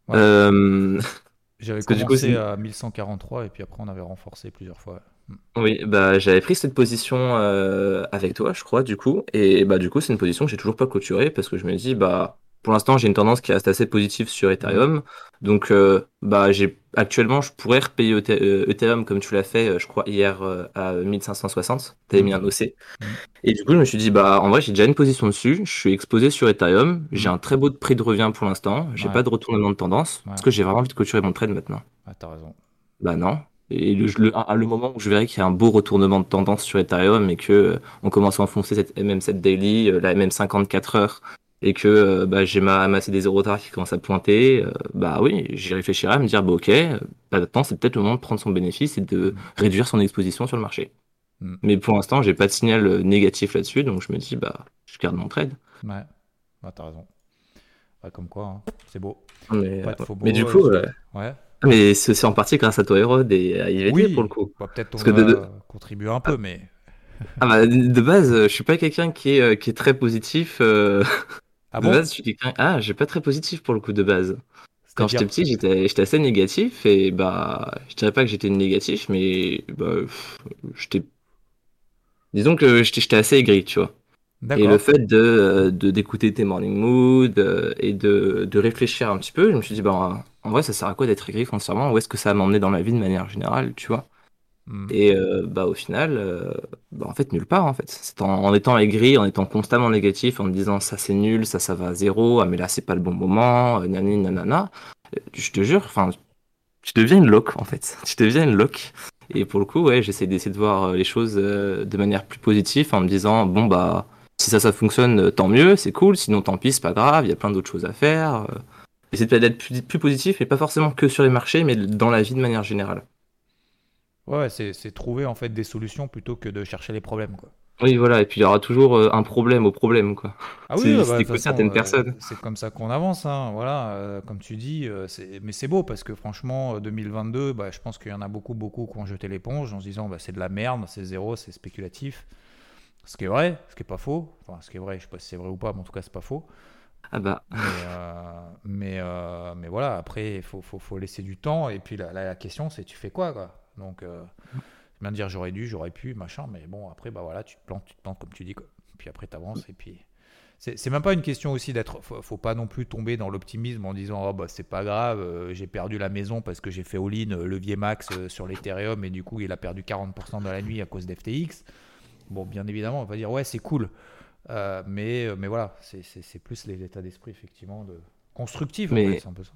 S1: Ouais.
S2: Euh,
S1: J'avais
S2: que du coup,
S1: commencé à 1143 et puis après on avait renforcé plusieurs fois. Mm.
S2: oui, bah j'avais pris cette position euh, avec toi, je crois, du coup, et bah du coup, c'est une position que j'ai toujours pas clôturée parce que je me dis, bah pour l'instant, j'ai une tendance qui reste assez positive sur Ethereum. Donc, euh, bah, j'ai actuellement, je pourrais repayer euh, Ethereum comme tu l'as fait, euh, je crois, hier euh, à 1560. T'avais mis un OC.
S1: Mhm.
S2: Et du coup, je me suis dit, bah, en vrai, j'ai déjà une position dessus. Je suis exposé sur Ethereum. J'ai
S1: Mhm.
S2: un très beau prix de revient pour l'instant. J'ai
S1: Ouais.
S2: pas de retournement de tendance.
S1: Ouais.
S2: Parce que j'ai vraiment envie de clôturer mon trade maintenant.
S1: Ah, t'as raison.
S2: Bah, non. Et le, le, à le moment où je verrai qu'il y a un beau retournement de tendance sur Ethereum et que euh, on commence à enfoncer cette MM7 daily, euh, la MM54 heures, et que euh, bah, j'ai ma- amassé des zéros tard qui commencent à pointer, euh, bah oui, j'y réfléchirai à me dire, bah ok, bah, maintenant c'est peut-être le moment de prendre son bénéfice et de réduire son exposition sur le marché.
S1: Mm.
S2: Mais pour l'instant, j'ai pas de signal euh, négatif là-dessus, donc je me dis, bah je garde mon trade.
S1: Ouais, ah, t'as raison. Ouais, comme quoi, hein. c'est beau.
S2: Mais,
S1: Pas de faux
S2: mais du coup,
S1: euh, Ouais.
S2: mais c'est en partie grâce à toi, Hérode, et à IVT
S1: Oui,
S2: pour le coup.
S1: bah, peut-être
S2: Parce
S1: on
S2: que de-
S1: a contribué un peu, mais
S2: Ah bah, de base, je suis pas quelqu'un qui est, qui est très positif. euh,
S1: ah
S2: de
S1: bon
S2: base, je suis quelqu'un. Ah, j'ai pas très positif pour le coup de base. Quand j'étais petit, j'étais assez négatif et bah, je dirais pas que j'étais négatif, mais bah, j'étais. Disons que j'étais assez aigri, tu vois. Et le fait de d'écouter tes morning mood euh, et de, de réfléchir un petit peu, je me suis dit, bah, en vrai, ça sert à quoi d'être aigri foncièrement? Où est-ce que ça va m'emmener dans ma vie de manière générale, tu vois?
S1: Hmm.
S2: Et euh, bah, au final, euh, bah, en fait, nulle part, en fait. C'est en, en étant aigri, en étant constamment négatif, en me disant ça c'est nul, ça ça va à zéro, ah mais là c'est pas le bon moment, euh, nani nanana. Euh, Je te jure, enfin, tu deviens une loque, en fait. Tu deviens une loque. Et pour le coup, ouais, j'essaie d'essayer de voir euh, les choses euh, de manière plus positive en me disant, bon, bah, si ça, ça fonctionne, euh, tant mieux, c'est cool, sinon tant pis, c'est pas grave, il y a plein d'autres choses à faire. euh. Essayer d'être plus, plus positif, mais pas forcément que sur les marchés, mais dans la vie de manière générale.
S1: Ouais, c'est trouver en fait des solutions plutôt que de chercher les problèmes, quoi.
S2: Oui, voilà, et puis il y aura toujours euh, un problème au problème, quoi.
S1: Ah oui, bah, façon,
S2: certaines
S1: euh,
S2: personnes.
S1: c'est comme ça qu'on avance, hein, voilà, euh, comme tu dis, euh, mais c'est beau parce que franchement, euh, 2022, bah, je pense qu'il y en a beaucoup, beaucoup qui ont jeté l'éponge en se disant bah, c'est de la merde, c'est zéro, c'est spéculatif. Ce qui est vrai, ce qui est pas faux, enfin ce qui est vrai, je sais pas si c'est vrai ou pas, mais en tout cas c'est pas faux.
S2: Ah bah,
S1: Mais, euh, mais, mais voilà, après il faut, faut, faut laisser du temps et puis la, la, la question c'est tu fais quoi, quoi? Donc, euh, c'est bien de dire j'aurais dû, j'aurais pu, machin, mais bon, après, bah voilà, tu te plantes, tu te plantes comme tu dis, quoi. Puis après, tu avances et puis c'est même pas une question aussi d'être. Faut, faut pas non plus tomber dans l'optimisme en disant oh bah c'est pas grave, euh, j'ai perdu la maison parce que j'ai fait all-in euh, levier max euh, sur l'Ethereum et du coup il a perdu 40% dans la nuit à cause d'FTX. Bon, bien évidemment, on va dire ouais c'est cool, mais mais voilà, c'est plus l'état d'esprit effectivement de constructif.
S2: Mais... un peu ça.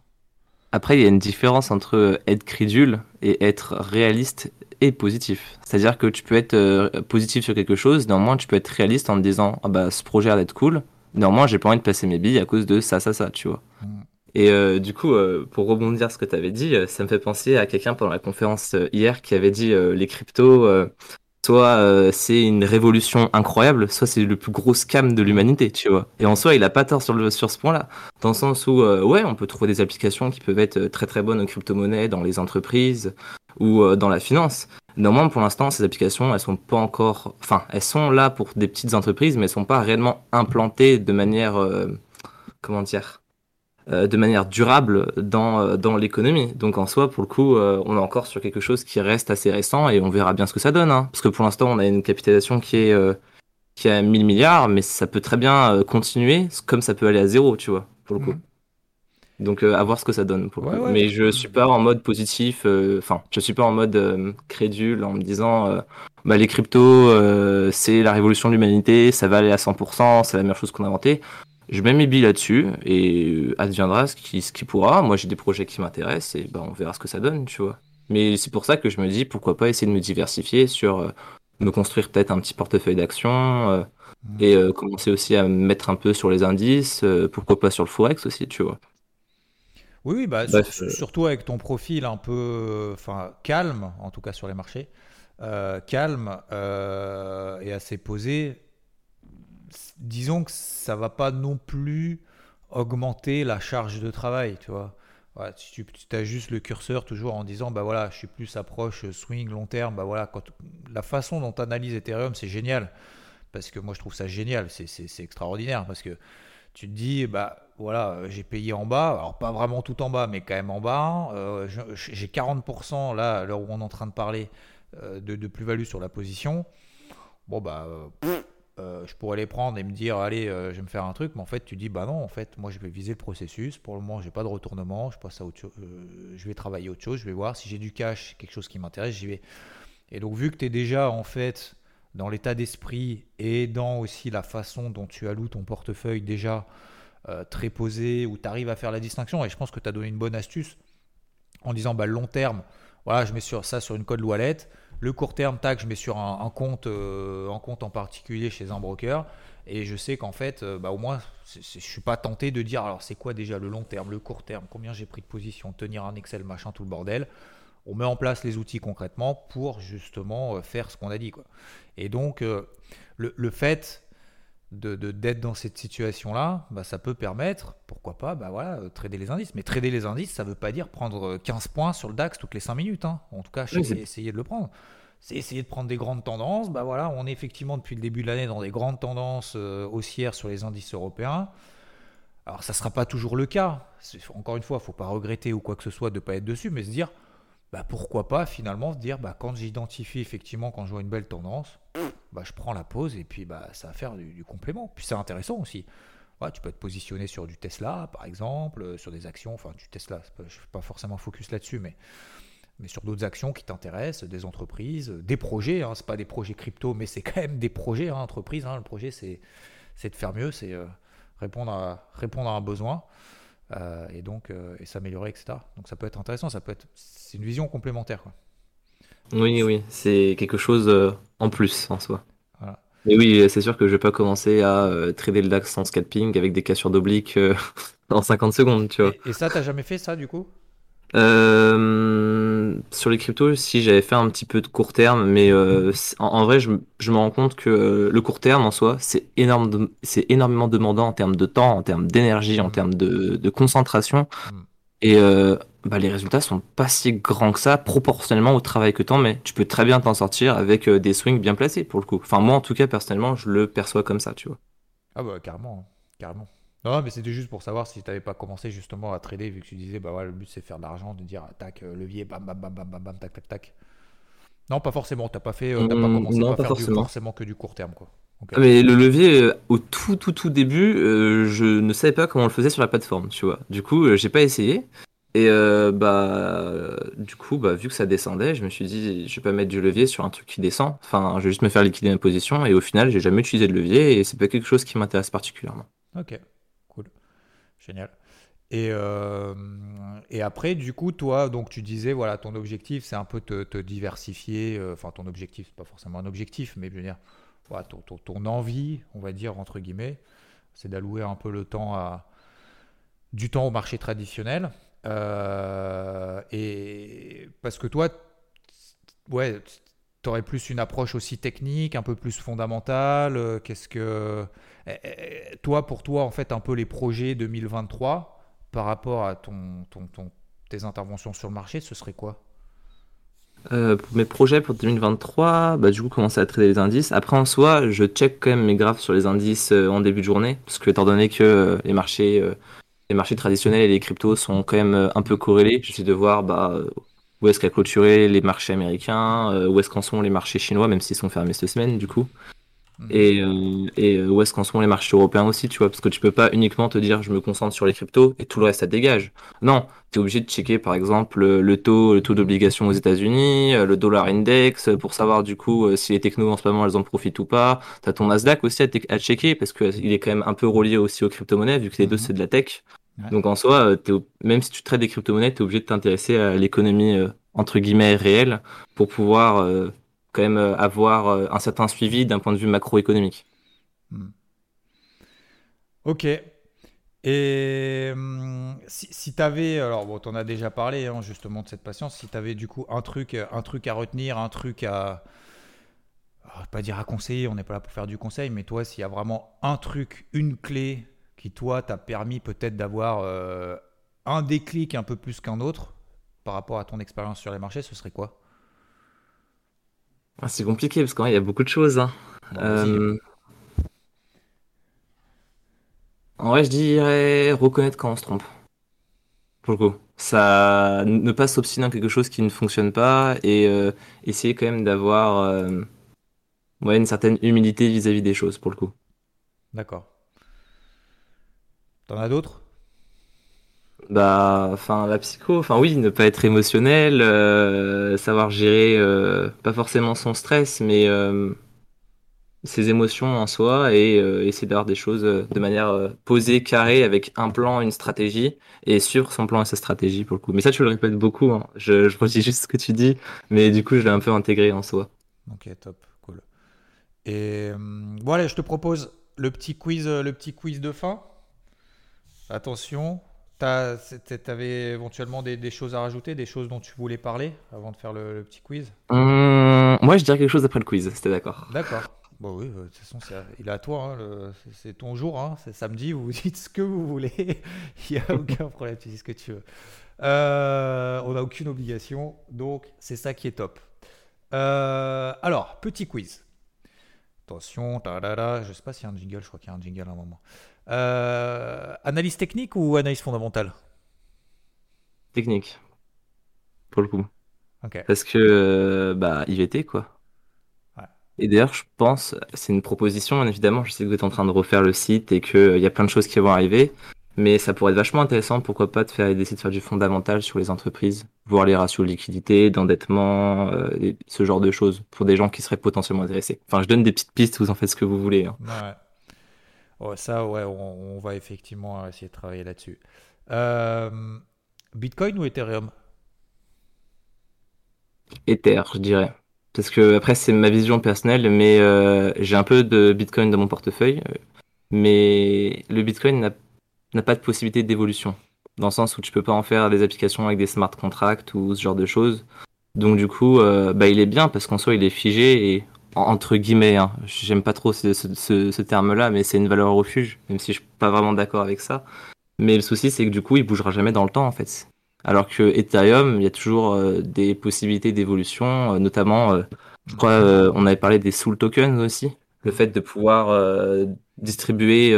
S2: Après, il y a une différence entre être crédule et être réaliste et positif. C'est-à-dire que tu peux être positif sur quelque chose, néanmoins tu peux être réaliste en te disant ah bah ce projet a l'air d'être cool, néanmoins, j'ai pas envie de passer mes billes à cause de ça, ça, ça, tu vois. Mm. Et euh, du coup, euh, pour rebondir ce que tu avais dit, euh, ça me fait penser à quelqu'un pendant la conférence hier qui avait dit les cryptos, soit c'est une révolution incroyable, soit c'est le plus gros scam de l'humanité, tu vois. Et en soi, il a pas tort sur, le, sur ce point-là, dans le sens où, ouais, on peut trouver des applications qui peuvent être très très bonnes en crypto-monnaie dans les entreprises ou dans la finance. Néanmoins, pour l'instant, ces applications, elles sont pas encore, enfin, elles sont là pour des petites entreprises, mais elles sont pas réellement implantées de manière, euh, comment dire, euh, de manière durable dans, euh, dans l'économie. Donc en soi, pour le coup, on est encore sur quelque chose qui reste assez récent et on verra bien ce que ça donne. Hein. Parce que pour l'instant, on a une capitalisation qui est qui a 1000 milliards, mais ça peut très bien continuer, comme ça peut aller à zéro, tu vois, pour le coup. Mmh. Donc euh, à voir ce que ça donne. Pour Mais je suis pas en mode positif, euh, enfin je suis pas en mode euh, crédule en me disant bah, les cryptos c'est la révolution de l'humanité, ça va aller à 100%, c'est la meilleure chose qu'on a inventé. Je mets mes billes là-dessus et adviendra ce qui, ce qui pourra. Moi j'ai des projets qui m'intéressent et bah, on verra ce que ça donne, tu vois. Mais c'est pour ça que je me dis pourquoi pas essayer de me diversifier sur me construire peut-être un petit portefeuille d'actions et commencer aussi à me mettre un peu sur les indices, pourquoi pas sur le forex aussi, tu vois.
S1: Oui, bah, euh, surtout avec ton profil un peu enfin, calme, en tout cas sur les marchés, euh, calme euh, et assez posé, disons que ça va pas non plus augmenter la charge de travail, tu vois. si tu, as juste le curseur toujours en disant, bah voilà, je suis plus approche swing long terme, bah voilà, la façon dont tu analyses Ethereum, c'est génial. Parce que moi, je trouve ça génial, c'est extraordinaire. Parce que tu te dis, bah voilà, euh, j'ai payé en bas, alors pas vraiment tout en bas, mais quand même en bas. Euh, j'ai 40% là, à l'heure où on est en train de parler, euh, de, plus-value sur la position. Bon, bah, je pourrais les prendre et me dire, allez, je vais me faire un truc, mais en fait, tu dis, bah non, en fait, moi, je vais viser le processus. Pour le moment, j'ai pas de retournement, je passe à autre chose, je vais travailler autre chose, je vais voir si j'ai du cash, quelque chose qui m'intéresse, j'y vais. Et donc, vu que tu es déjà, en fait, dans l'état d'esprit et dans aussi la façon dont tu alloues ton portefeuille déjà euh, très posé, où tu arrives à faire la distinction. Et je pense que tu as donné une bonne astuce en disant bah, long terme, voilà, je mets sur ça sur une code wallet. Le court terme, tac, je mets sur un, compte, euh, un compte en particulier chez un broker. Et je sais qu'en fait, euh, bah, au moins, je ne suis pas tenté de dire alors c'est quoi déjà le long terme, le court terme, combien j'ai pris de position, tenir un Excel, machin, tout le bordel on met en place les outils concrètement pour justement euh, faire ce qu'on a dit. Quoi. Et donc, le, fait de, d'être dans cette situation-là, bah, ça peut permettre, pourquoi pas, bah, voilà, euh, trader les indices. Mais trader les indices, ça ne veut pas dire prendre 15 points sur le DAX toutes les 5 minutes. Hein. En tout cas, essayer de le prendre. C'est essayer de prendre des grandes tendances. Bah voilà, on est effectivement depuis le début de l'année dans des grandes tendances haussières sur les indices européens. Alors ça ne sera pas toujours le cas. Encore une fois, il ne faut pas regretter ou quoi que ce soit de ne pas être dessus, mais se dire, bah, pourquoi pas finalement se dire bah, quand j'identifie effectivement, quand je vois une belle tendance, bah, je prends la pause et puis bah, ça va faire du, complément. Puis c'est intéressant aussi. tu peux te positionner sur du Tesla par exemple, euh, sur des actions, enfin du Tesla, je ne fais pas forcément focus là-dessus, mais, mais sur d'autres actions qui t'intéressent, des entreprises, des projets, hein, ce pas des projets crypto, mais c'est quand même des projets, hein, entreprises. Hein. le projet c'est de faire mieux, c'est euh, répondre, à, répondre à un besoin. Euh, et donc euh, et s'améliorer, etc. Donc ça peut être intéressant, ça peut être, c'est une vision complémentaire. Quoi.
S2: Oui, oui, c'est quelque chose euh, en plus en soi. Mais oui, c'est sûr que je vais pas commencer à trader le DAX sans scalping avec des cassures d'obliques en 50 secondes, tu vois.
S1: Et, et ça, t'as jamais fait ça du coup?
S2: Euh, sur les cryptos, si j'avais fait un petit peu de court terme, mais euh, en, vrai, je, me rends compte que euh, le court terme en soi, c'est énorme, c'est énormément demandant en termes de temps, en termes d'énergie, en termes de, concentration. Mm. Et bah, les résultats sont pas si grands que ça proportionnellement au travail que tu mais tu peux très bien t'en sortir avec des swings bien placés pour le coup. Enfin, moi en tout cas, personnellement, je le perçois comme ça, tu vois.
S1: Ah bah carrément, carrément. Non, mais c'était juste pour savoir si tu n'avais pas commencé justement à trader, vu que tu disais, bah ouais, le but c'est faire de l'argent, de dire, tac, euh, levier, bam, bam, bam, bam, bam, bam, tac, tac, tac. Non, pas forcément, t'as pas fait, euh, pas mmh, commencé à faire forcément. Du, forcément que du court terme, quoi.
S2: Ah, mais le levier, euh, au tout, tout, tout début, euh, je ne savais pas comment on le faisait sur la plateforme, tu vois. Du coup, euh, j'ai pas essayé. Et bah, du coup, bah, vu que ça descendait, je me suis dit, je vais pas mettre du levier sur un truc qui descend. Enfin, je vais juste me faire liquider ma position. Et au final, j'ai jamais utilisé de levier et c'est pas quelque chose qui m'intéresse particulièrement.
S1: Ok. Génial. Et, et après, du coup, toi, donc tu disais, voilà, ton objectif, c'est un peu te, te diversifier. Enfin, ton objectif, c'est pas forcément un objectif, mais je veux dire, ton, envie, on va dire, entre guillemets, c'est d'allouer un peu le temps à, du temps au marché traditionnel. Euh, et parce que toi, ouais, tu plus une approche aussi technique, un peu plus fondamentale. Euh, qu'est-ce que. Eh, eh, toi, pour toi, en fait, un peu les projets 2023 par rapport à ton, ton, tes interventions sur le marché, ce serait quoi?
S2: Euh, pour mes projets pour 2023, bah, du coup, commencer à trader les indices. Après, en soi, je check quand même mes graphes sur les indices euh, en début de journée, parce que étant donné que les marchés, les marchés traditionnels et les cryptos sont quand même un peu corrélés, j'essaie de voir bah, où est-ce qu'a clôturé les marchés américains, où est-ce qu'en sont les marchés chinois, même s'ils sont fermés cette semaine, du coup. Mhm. Et, euh, et euh, où est-ce qu'en sont les marchés européens aussi, tu vois, parce que tu peux pas uniquement te dire je me concentre sur les cryptos et tout le reste ça dégage. Non, tu es obligé de checker par exemple le taux, le taux d'obligation aux États-Unis, euh, le dollar index pour savoir du coup si les technos en ce moment elles en profitent ou pas. Tu as ton Nasdaq aussi à, checker parce qu'il est quand même un peu relié aussi aux crypto-monnaies vu que les deux mhm. c'est de la tech. Donc en soi, même si tu traites des crypto-monnaies, tu es obligé de t'intéresser à l'économie entre guillemets réelle pour pouvoir quand même euh, avoir euh, un certain suivi d'un point de vue macroéconomique. Hmm.
S1: Ok. Et hum, si, tu avais, alors bon, tu en as déjà parlé hein, justement de cette patience, si tu avais du coup un truc, un truc à retenir, un truc à, pas dire à conseiller, on n'est pas là pour faire du conseil, mais toi, s'il y a vraiment un truc, une clé qui toi t'a permis peut-être d'avoir euh, un déclic un peu plus qu'un autre par rapport à ton expérience sur les marchés, ce serait quoi?
S2: Ah, c'est compliqué parce qu'il y a beaucoup de choses. Hein. Euh, en vrai, je dirais reconnaître quand on se trompe. Pour le coup. Ça, ne pas s'obstiner dans quelque chose qui ne fonctionne pas et euh, essayer quand même d'avoir ouais, une certaine humilité vis-à-vis des choses, pour le coup.
S1: D'accord. T'en as d'autres?
S2: Bah, enfin, la psycho, enfin oui, ne pas être émotionnel, euh, savoir gérer, euh, pas forcément son stress, mais euh, ses émotions en soi et essayer d'avoir des choses de manière posée, carrée, avec un plan, une stratégie, et suivre son plan et sa stratégie pour le coup. Mais ça, tu le répètes beaucoup, hein. je, je redis juste ce que tu dis, mais du coup, je l'ai un peu intégré en soi.
S1: Ok, top, cool. Et voilà, je te propose le petit quiz, le petit quiz de fin. Attention, tu avais éventuellement des, choses à rajouter, des choses dont tu voulais parler avant de faire le, petit quiz?
S2: Hum, Moi, je dirais quelque chose après le quiz, c'était d'accord.
S1: D'accord. Bon, oui, euh, de toute façon, il est à toi, hein, c'est ton jour, hein, c'est samedi, vous dites ce que vous voulez, il n'y a aucun problème, tu dis ce que tu veux. Euh, on n'a aucune obligation, donc c'est ça qui est top. Euh, alors, petit quiz. Attention, je ne sais pas s'il y a un jingle, je crois qu'il y a un jingle à un moment. Euh, analyse technique ou analyse fondamentale
S2: Technique. Pour le coup. Parce que, euh, bah, IVT, quoi. Et d'ailleurs, je pense, c'est une proposition, évidemment, je sais que vous êtes en train de refaire le site et qu'il euh, y a plein de choses qui vont arriver, mais ça pourrait être vachement intéressant, pourquoi pas, de faire, d'essayer de faire du fondamental sur les entreprises, voir les ratios de liquidité, d'endettement, ce genre de choses, pour des gens qui seraient potentiellement intéressés. Enfin, je donne des petites pistes, vous en faites ce que vous voulez. Hein.
S1: Ouais ça, ouais, on, va effectivement essayer de travailler là-dessus. Euh, Bitcoin ou Ethereum?
S2: Ether, je dirais. Parce que après, c'est ma vision personnelle, mais euh, j'ai un peu de Bitcoin dans mon portefeuille. Mais le Bitcoin n'a pas de possibilité d'évolution. Dans le sens où tu peux pas en faire des applications avec des smart contracts ou ce genre de choses. Donc du coup, euh, bah, il est bien parce qu'en soi, il est figé et entre guillemets, hein. j'aime pas trop ce, terme-là, mais c'est une valeur refuge, même si je suis pas vraiment d'accord avec ça. Mais le souci, c'est que du coup, il bougera jamais dans le temps, en fait. Alors que Ethereum, il y a toujours euh, des possibilités d'évolution, euh, notamment, euh, je crois, on avait parlé des Soul Tokens aussi, le fait de pouvoir distribuer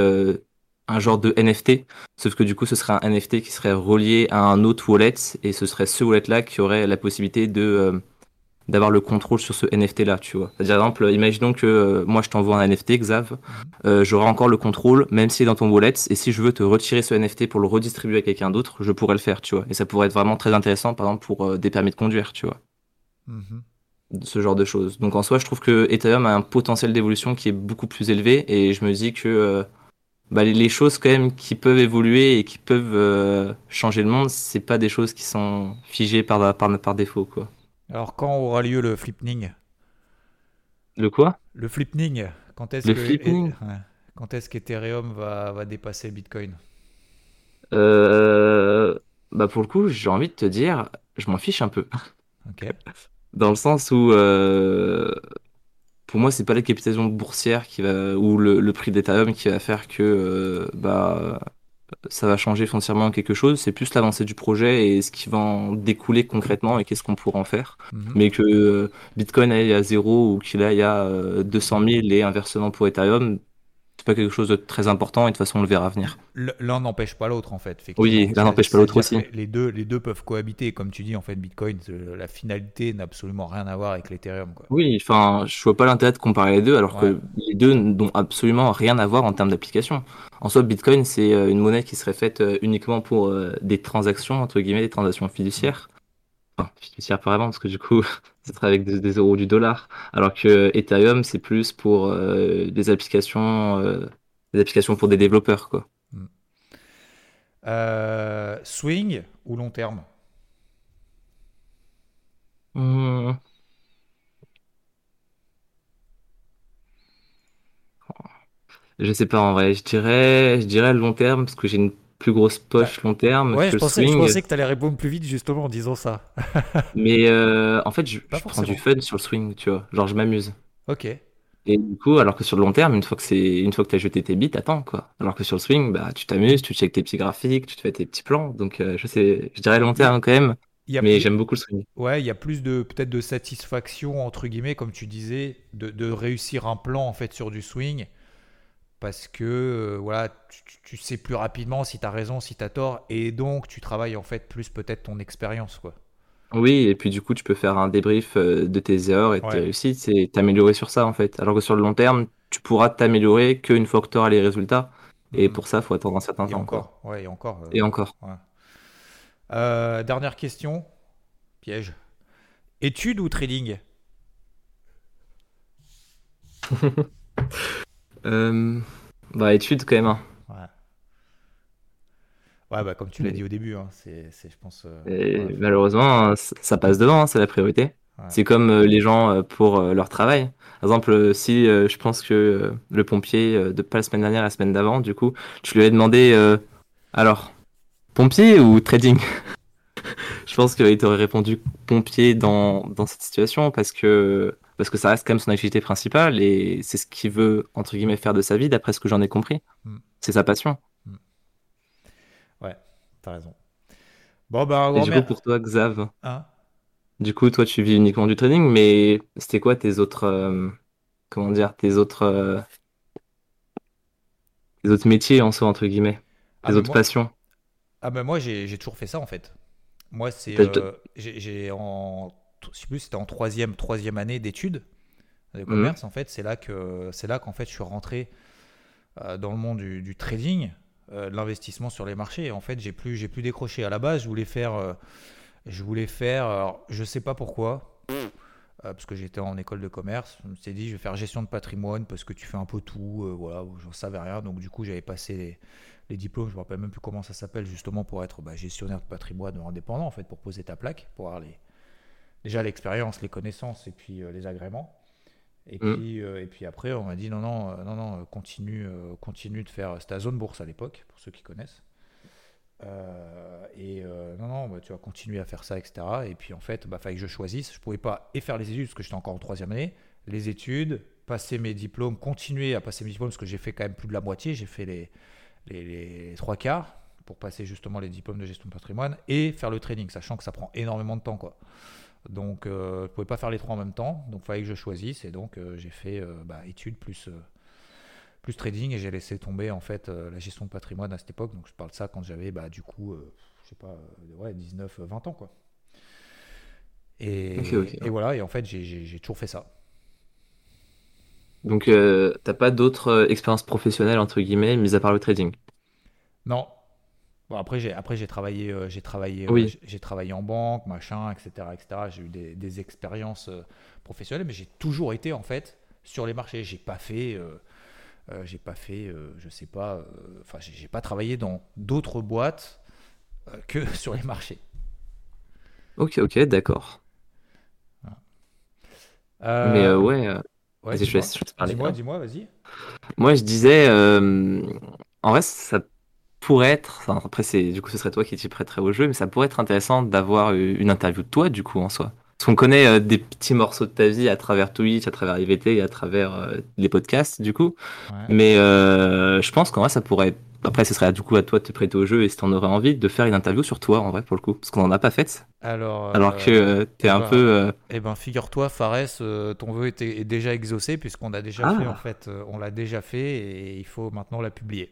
S2: un genre de NFT, sauf que du coup, ce serait un NFT qui serait relié à un autre wallet, et ce serait ce wallet-là qui aurait la possibilité de d'avoir le contrôle sur ce NFT là, tu vois. C'est-à-dire, par exemple, imaginons que euh, moi je t'envoie un NFT, Xav, euh, j'aurai encore le contrôle, même s'il est dans ton wallet, et si je veux te retirer ce NFT pour le redistribuer à quelqu'un d'autre, je pourrais le faire, tu vois. Et ça pourrait être vraiment très intéressant, par exemple, pour euh, des permis de conduire, tu vois.
S1: Mhm.
S2: Ce genre de choses. Donc en soi, je trouve que Ethereum a un potentiel d'évolution qui est beaucoup plus élevé, et je me dis que euh, bah, les- les choses quand même qui peuvent évoluer et qui peuvent euh, changer le monde, c'est pas des choses qui sont figées par, par, par défaut, quoi.
S1: Alors, quand aura lieu le flipning
S2: Le quoi?
S1: Le flipning, quand est-ce que ouais. quand est-ce qu'Ethereum va, va dépasser Bitcoin?
S2: Euh, bah pour le coup, j'ai envie de te dire, je m'en fiche un peu.
S1: Ok.
S2: Dans le sens où, euh, pour moi, c'est pas la capitalisation boursière qui va, ou le, le prix d'Ethereum qui va faire que euh, bah, ça va changer foncièrement quelque chose. C'est plus l'avancée du projet et ce qui va en découler concrètement et qu'est-ce qu'on pourra en faire.
S1: Mhm.
S2: Mais que euh, Bitcoin aille à zéro ou qu'il aille à euh, 200 000 et inversement pour Ethereum, c'est pas quelque chose de très important et de toute façon, on le verra venir.
S1: L'un n'empêche pas l'autre en fait.
S2: Oui, l'un n'empêche pas l'autre aussi.
S1: Les deux, les deux peuvent cohabiter. Comme tu dis, en fait, Bitcoin, la finalité n'a absolument rien à voir avec l'Ethereum.
S2: Oui, enfin, je vois pas l'intérêt de comparer les deux alors
S1: Ouais.
S2: que les deux n'ont absolument rien à voir en termes d'application. En soi, Bitcoin, c'est euh, une monnaie qui serait faite euh, uniquement pour euh, des transactions, entre guillemets, des transactions fiduciaires. Enfin, fiduciaires pas vraiment, parce que du coup, ça serait avec des, des euros du dollar. Alors que Ethereum, c'est plus pour euh, des applications, euh, des applications pour des développeurs, quoi.
S1: Euh, swing ou long terme?
S2: Hmm. Je sais pas en vrai, je dirais, je dirais long terme parce que j'ai une plus grosse poche long terme
S1: Ouais,
S2: que
S1: je
S2: le
S1: pensais, je
S2: swing.
S1: pensais que tu allais répondre plus vite justement en disant ça.
S2: Mais euh, en fait, je, je prends du fun sur le swing, tu vois. Genre, je m'amuse.
S1: Ok.
S2: Et du coup, alors que sur le long terme, une fois que c'est, une fois que t'as jeté tes bits, attends, quoi. Alors que sur le swing, bah, tu t'amuses, tu checkes tes petits graphiques, tu te fais tes petits plans. Donc, euh, je sais, je dirais long terme quand même,
S1: Il y a
S2: mais
S1: plus,
S2: j'aime beaucoup le swing.
S1: ouais, il y a plus de peut-être de satisfaction entre guillemets, comme tu disais, de, de réussir un plan en fait sur du swing, parce que euh, voilà, tu, tu- tu sais plus rapidement si tu as raison, si tu as tort, et donc tu travailles en fait plus peut-être ton expérience quoi.
S2: Oui, et puis du coup, tu peux faire un débrief euh, de tes erreurs et de tes réussites et t'améliorer sur ça, en fait. Alors que sur le long terme, tu pourras t'améliorer qu'une fois que tu auras les résultats. Et
S1: Mhm.
S2: pour ça, faut attendre un certain
S1: Et
S2: temps,
S1: encore, ouais, et encore. euh,
S2: Et encore.
S1: ouais. Euh, dernière question, piège. Étude ou trading?
S2: Euh, bah, étude quand même, hein.
S1: Ouais. Ouais, bah comme tu l'as dit au début, hein, c'est, je pense. euh,
S2: Et
S1: ouais,
S2: malheureusement, hein, ça passe devant, hein, c'est la priorité.
S1: Ouais.
S2: C'est comme euh, les gens pour leur travail. Par exemple, si je pense que le pompier, de pas la semaine dernière, la semaine d'avant, du coup, tu lui as demandé, alors, pompier ou trading? Je pense qu'il t'aurait répondu pompier dans, dans cette situation parce que, parce que ça reste quand même son activité principale et c'est ce qu'il veut, entre guillemets, faire de sa vie, d'après ce que j'en ai compris.
S1: Mm.
S2: C'est sa passion.
S1: Ouais, t'as raison. Bon, bah,
S2: Et du coup, pour toi, Xav,
S1: Hein?
S2: Du coup, toi, tu vis uniquement du trading, mais c'était quoi tes autres, euh, comment dire, tes autres, euh, tes autres métiers en soi, entre guillemets,
S1: Ah,
S2: tes autres
S1: moi,
S2: passions?
S1: ah, bah, moi j'ai, toujours fait ça en fait. Moi, c'est. Euh, j'ai en. Je sais plus, c'était en troisième, troisième année d'études de
S2: Mhm.
S1: commerce en fait. C'est là, que, c'est là qu'en fait je suis rentré euh, dans le monde du, du trading, euh, de l'investissement sur les marchés. Et en fait, j'ai plus, j'ai plus décroché. À la base, je voulais faire. euh, je voulais faire. Alors, je sais pas pourquoi. parce que j'étais en école de commerce, je me suis dit je vais faire gestion de patrimoine parce que tu fais un peu tout, voilà, j'en savais rien, donc du coup j'avais passé les, les diplômes, je me rappelle même plus comment ça s'appelle justement pour être bah, gestionnaire de patrimoine indépendant en fait, pour poser ta plaque, pour avoir les, déjà l'expérience, les connaissances et puis euh, les agréments. Et
S2: Mm.
S1: puis, euh, et puis après, on m'a dit non, non, euh, non, non, continue, continue de faire. C'était à Zone Bourse à l'époque, pour ceux qui connaissent. Euh, et euh, non, non, bah, tu vas continuer à faire ça, etc. Et puis en fait, bah, fallait que je choisisse. Je pouvais pas et faire les études parce que j'étais encore en troisième année, les études, passer mes diplômes, continuer à passer mes diplômes parce que j'ai fait quand même plus de la moitié. J'ai fait les, les, les trois quarts pour passer justement les diplômes de gestion de patrimoine et faire le trading, sachant que ça prend énormément de temps, quoi. Donc, euh, je pouvais pas faire les trois en même temps, donc il fallait que je choisisse. Et donc, euh, j'ai fait euh, bah, études plus, euh, plus trading et j'ai laissé tomber en fait la gestion de patrimoine à cette époque. Donc, je parle de ça quand j'avais bah, du coup, je sais pas, ouais, 19, 20 ans quoi. Et, et voilà, et en fait, j'ai- toujours fait ça.
S2: Donc, t'as pas d'autres expériences professionnelles, entre guillemets, mis à part le trading?
S1: Non. Bon, après, j'ai après j'ai travaillé, euh, j'ai travaillé, euh,
S2: Oui.
S1: j'ai j'ai travaillé en banque, machin, etc., etc. J'ai eu des, des expériences euh, professionnelles, mais j'ai toujours été en fait sur les marchés. J'ai pas fait, j'ai pas fait, je sais pas, enfin, j'ai j'ai pas travaillé dans d'autres boîtes que sur les marchés.
S2: Ok, ok, d'accord.
S1: Euh,
S2: Mais ouais,
S1: ouais,
S2: vas-y, je laisse, je laisse parler.
S1: Dis-moi, dis-moi, vas-y.
S2: Moi, je disais, en vrai, ça pourrait être, enfin, après, c'est, du coup, ce serait toi qui t'y prêterais au jeu, mais ça pourrait être intéressant d'avoir une interview de toi, du coup, en soi. Parce qu'on connaît euh, des petits morceaux de ta vie à travers Twitch, à travers IVT et à travers euh, les podcasts, du coup.
S1: Ouais.
S2: Mais euh, je pense qu'en vrai, ça pourrait. Après, ce serait du coup à toi de te prêter au jeu et si t'en aurais envie de faire une interview sur toi, en vrai, pour le coup. Parce qu'on en a pas fait.
S1: Alors,
S2: Alors que t'es un
S1: bah,
S2: peu. euh,
S1: Eh ben, figure-toi, Fares, ton vœu était, est déjà exaucé puisqu'on a déjà
S2: Ah.
S1: fait, en fait, on l'a déjà fait et il faut maintenant la publier.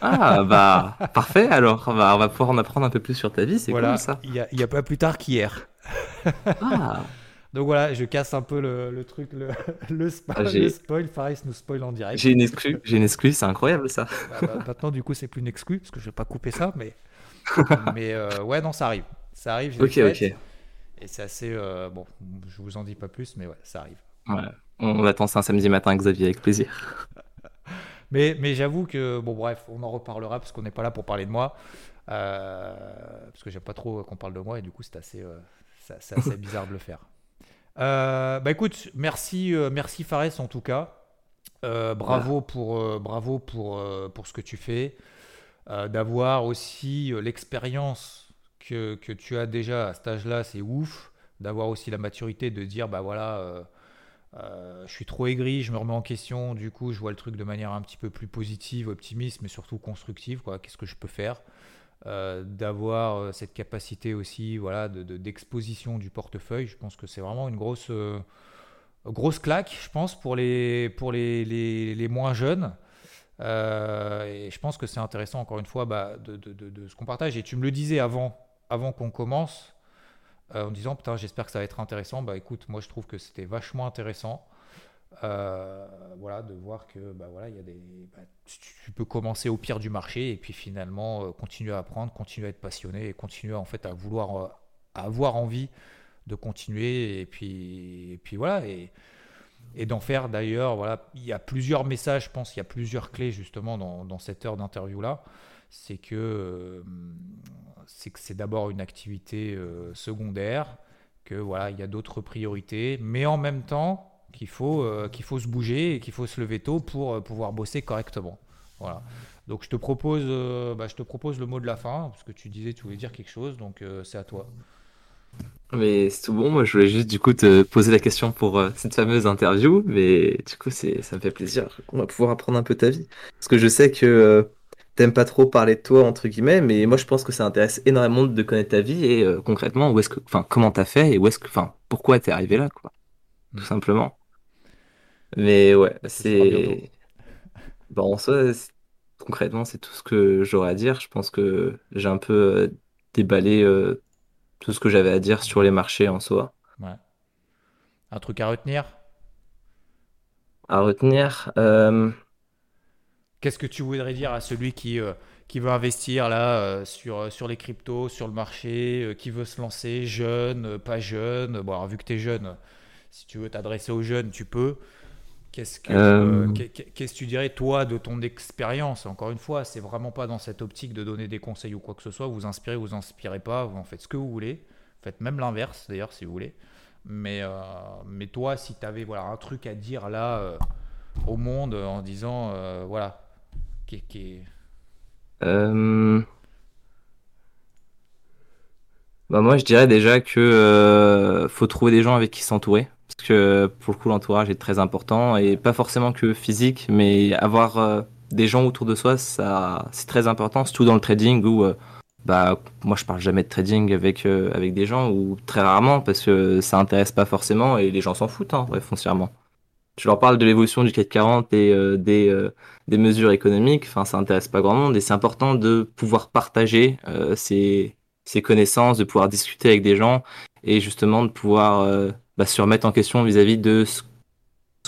S2: Ah, bah, parfait, alors. Bah, on va pouvoir en apprendre un peu plus sur ta vie, c'est
S1: voilà,
S2: cool ça.
S1: il y a, pas plus tard qu'hier.
S2: Ah,
S1: Donc voilà, je casse un peu le, le truc, le, le, spo-
S2: Ah,
S1: le spoil. Fares nous spoil en direct.
S2: j'ai une exclue, j'ai une exclue, c'est incroyable ça.
S1: Bah, bah, maintenant, du coup, c'est plus une exclue parce que je vais pas couper ça, mais, mais euh, ouais, non, ça arrive. Ça arrive,
S2: Ok, ok.
S1: Et c'est assez. euh, bon, je vous en dis pas plus, mais ouais, ça arrive.
S2: Ouais. On attend ça un samedi matin, Xavier, avec plaisir.
S1: Mais, mais j'avoue que, bon, bref, on en reparlera parce qu'on n'est pas là pour parler de moi. Euh, parce que j'aime pas trop qu'on parle de moi et du coup, c'est assez, euh, c'est assez bizarre de le faire. Euh, bah écoute, merci, merci Fares en tout cas. Bravo pour, bravo pour, pour ce que tu fais. D'avoir aussi l'expérience que, que tu as déjà à cet âge-là, c'est ouf. D'avoir aussi la maturité de dire, bah voilà. Euh, je suis trop aigri, je me remets en question, du coup je vois le truc de manière un petit peu plus positive, optimiste, mais surtout constructive. Qu'est-ce que je peux faire? Euh, D'avoir euh, cette capacité aussi voilà, de- de- d'exposition du portefeuille, je pense que c'est vraiment une grosse, grosse claque, je pense, pour les, pour les, les- les moins jeunes. Et je pense que c'est intéressant, encore une fois, bah, de- de ce qu'on partage. Et tu me le disais avant, avant qu'on commence, euh, en disant putain j'espère que ça va être intéressant. Bah écoute moi je trouve que c'était vachement intéressant Euh, voilà de voir que bah voilà il y a des bah, tu, peux commencer au pire du marché et puis finalement euh, continuer à apprendre continuer à être passionné et continuer en fait à vouloir avoir envie de continuer et puis puis voilà. Et d'en faire d'ailleurs voilà il y a plusieurs messages je pense il y a plusieurs clés justement dans cette heure d'interview là c'est que euh, c'est que c'est d'abord une activité euh, secondaire, que voilà, il y a d'autres priorités, mais en même temps qu'il faut, euh, qu'il faut se bouger et qu'il faut se lever tôt pour pouvoir bosser correctement. Voilà. Donc je te propose, bah, je te propose le mot de la fin parce que tu disais tu voulais dire quelque chose, donc c'est à toi.
S2: Mais c'est tout bon, moi je voulais juste du coup te poser la question pour cette fameuse interview, mais du coup ça me fait plaisir. On va pouvoir apprendre un peu ta vie. Parce que je sais que t'aimes pas trop parler de toi entre guillemets, mais moi je pense que ça intéresse énormément de connaître ta vie et euh, concrètement où est-ce que, enfin comment t'as fait et où est-ce que, enfin pourquoi t'es arrivé là quoi, tout
S1: Mm.
S2: simplement. Mais ouais, c'est, bon en soi concrètement c'est tout ce que j'aurais à dire. Je pense que j'ai un peu euh, déballé euh, tout ce que j'avais à dire sur les marchés en soi.
S1: Ouais. Un truc à retenir?
S2: À retenir,
S1: Qu'est-ce que tu voudrais dire à celui qui, euh, qui veut investir là euh, sur, sur les cryptos, sur le marché, euh, qui veut se lancer, jeune, euh, pas jeune? Bon, alors, vu que tu es jeune, si tu veux t'adresser aux jeunes, tu peux. Qu'est-ce que
S2: Euh.
S1: euh, qu'est- qu'est-ce que tu dirais, toi, de ton expérience? Encore une fois, c'est vraiment pas dans cette optique de donner des conseils ou quoi que ce soit. Vous inspirez, vous inspirez pas, vous en faites ce que vous voulez. Faites même l'inverse, d'ailleurs, si vous voulez. Mais, euh, mais toi, si tu avais voilà, un truc à dire là euh, au monde euh, en disant, euh, voilà,
S2: euh, bah moi je dirais déjà que euh, faut trouver des gens avec qui s'entourer. Parce que pour le coup l'entourage est très important et pas forcément que physique, mais avoir euh, des gens autour de soi, ça c'est très important, surtout dans le trading où bah moi je parle jamais de trading avec avec des gens ou très rarement parce que ça intéresse pas forcément et les gens s'en foutent, hein, foncièrement. Tu leur parles de l'évolution du CAC 40 et euh, des, euh, des mesures économiques, enfin, ça intéresse pas grand monde et c'est important de pouvoir partager euh, ses, ses connaissances, de pouvoir discuter avec des gens et justement de pouvoir bah, se remettre en question vis-à-vis de ce,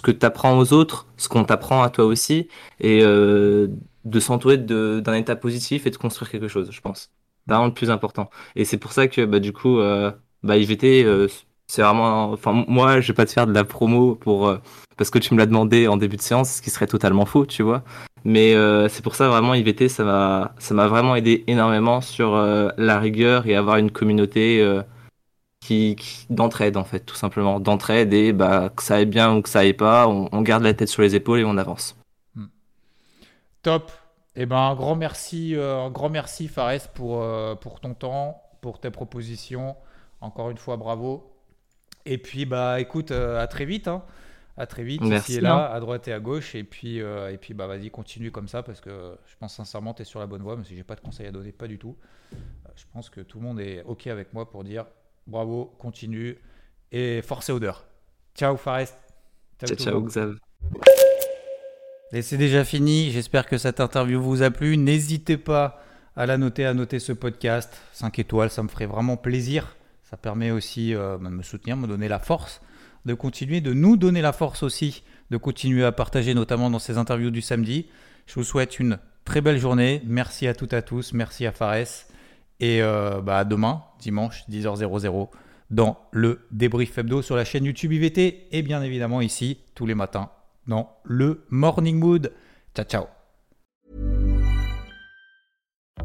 S2: que tu apprends aux autres, ce qu'on t'apprend à toi aussi, et de s'entourer d'un état positif et de construire quelque chose, je pense. C'est vraiment le plus important. Et c'est pour ça que bah, du coup, bah, c'est vraiment. Enfin, moi, je vais pas te faire de la promo pour parce que tu me l'as demandé en début de séance, ce qui serait totalement faux, tu vois. Mais c'est pour ça vraiment IVT, ça m'a ça m'a vraiment aidé énormément sur la rigueur et avoir une communauté qui, d'entraide en fait, tout simplement, d'entraide et bah, que ça aille bien ou que ça aille pas, on, garde la tête sur les épaules et on avance. Hmm.
S1: Top. eh ben, un grand merci, euh, un grand merci Fares pour, euh, pour ton temps, pour tes propositions. Encore une fois, bravo. Et puis, bah, écoute, euh, à très vite. Hein. À très vite,
S2: Merci,
S1: ici et là, hein. à droite et à gauche. Et puis, et puis bah, vas-y, continue comme ça parce que je pense sincèrement tu es sur la bonne voie, mais si j'ai pas de conseils à donner, pas du tout. je pense que tout le monde est OK avec moi pour dire Bravo, continue. Et force et odeur. Ciao Fares.
S2: Ciao, ciao, Xav.
S1: Et c'est déjà fini. J'espère que cette interview vous a plu. N'hésitez pas à la noter, à noter ce podcast. 5 étoiles, ça me ferait vraiment plaisir. Ça permet aussi euh, de me soutenir, me donner la force de continuer, de nous donner la force aussi, de continuer à partager, notamment dans ces interviews du samedi. Je vous souhaite une très belle journée. Merci à toutes et à tous. Merci à Fares. Et euh, bah, demain, dimanche, 10h00, dans le débrief hebdo sur la chaîne YouTube IVT et bien évidemment ici, tous les matins, dans le Morning Mood. Ciao, ciao.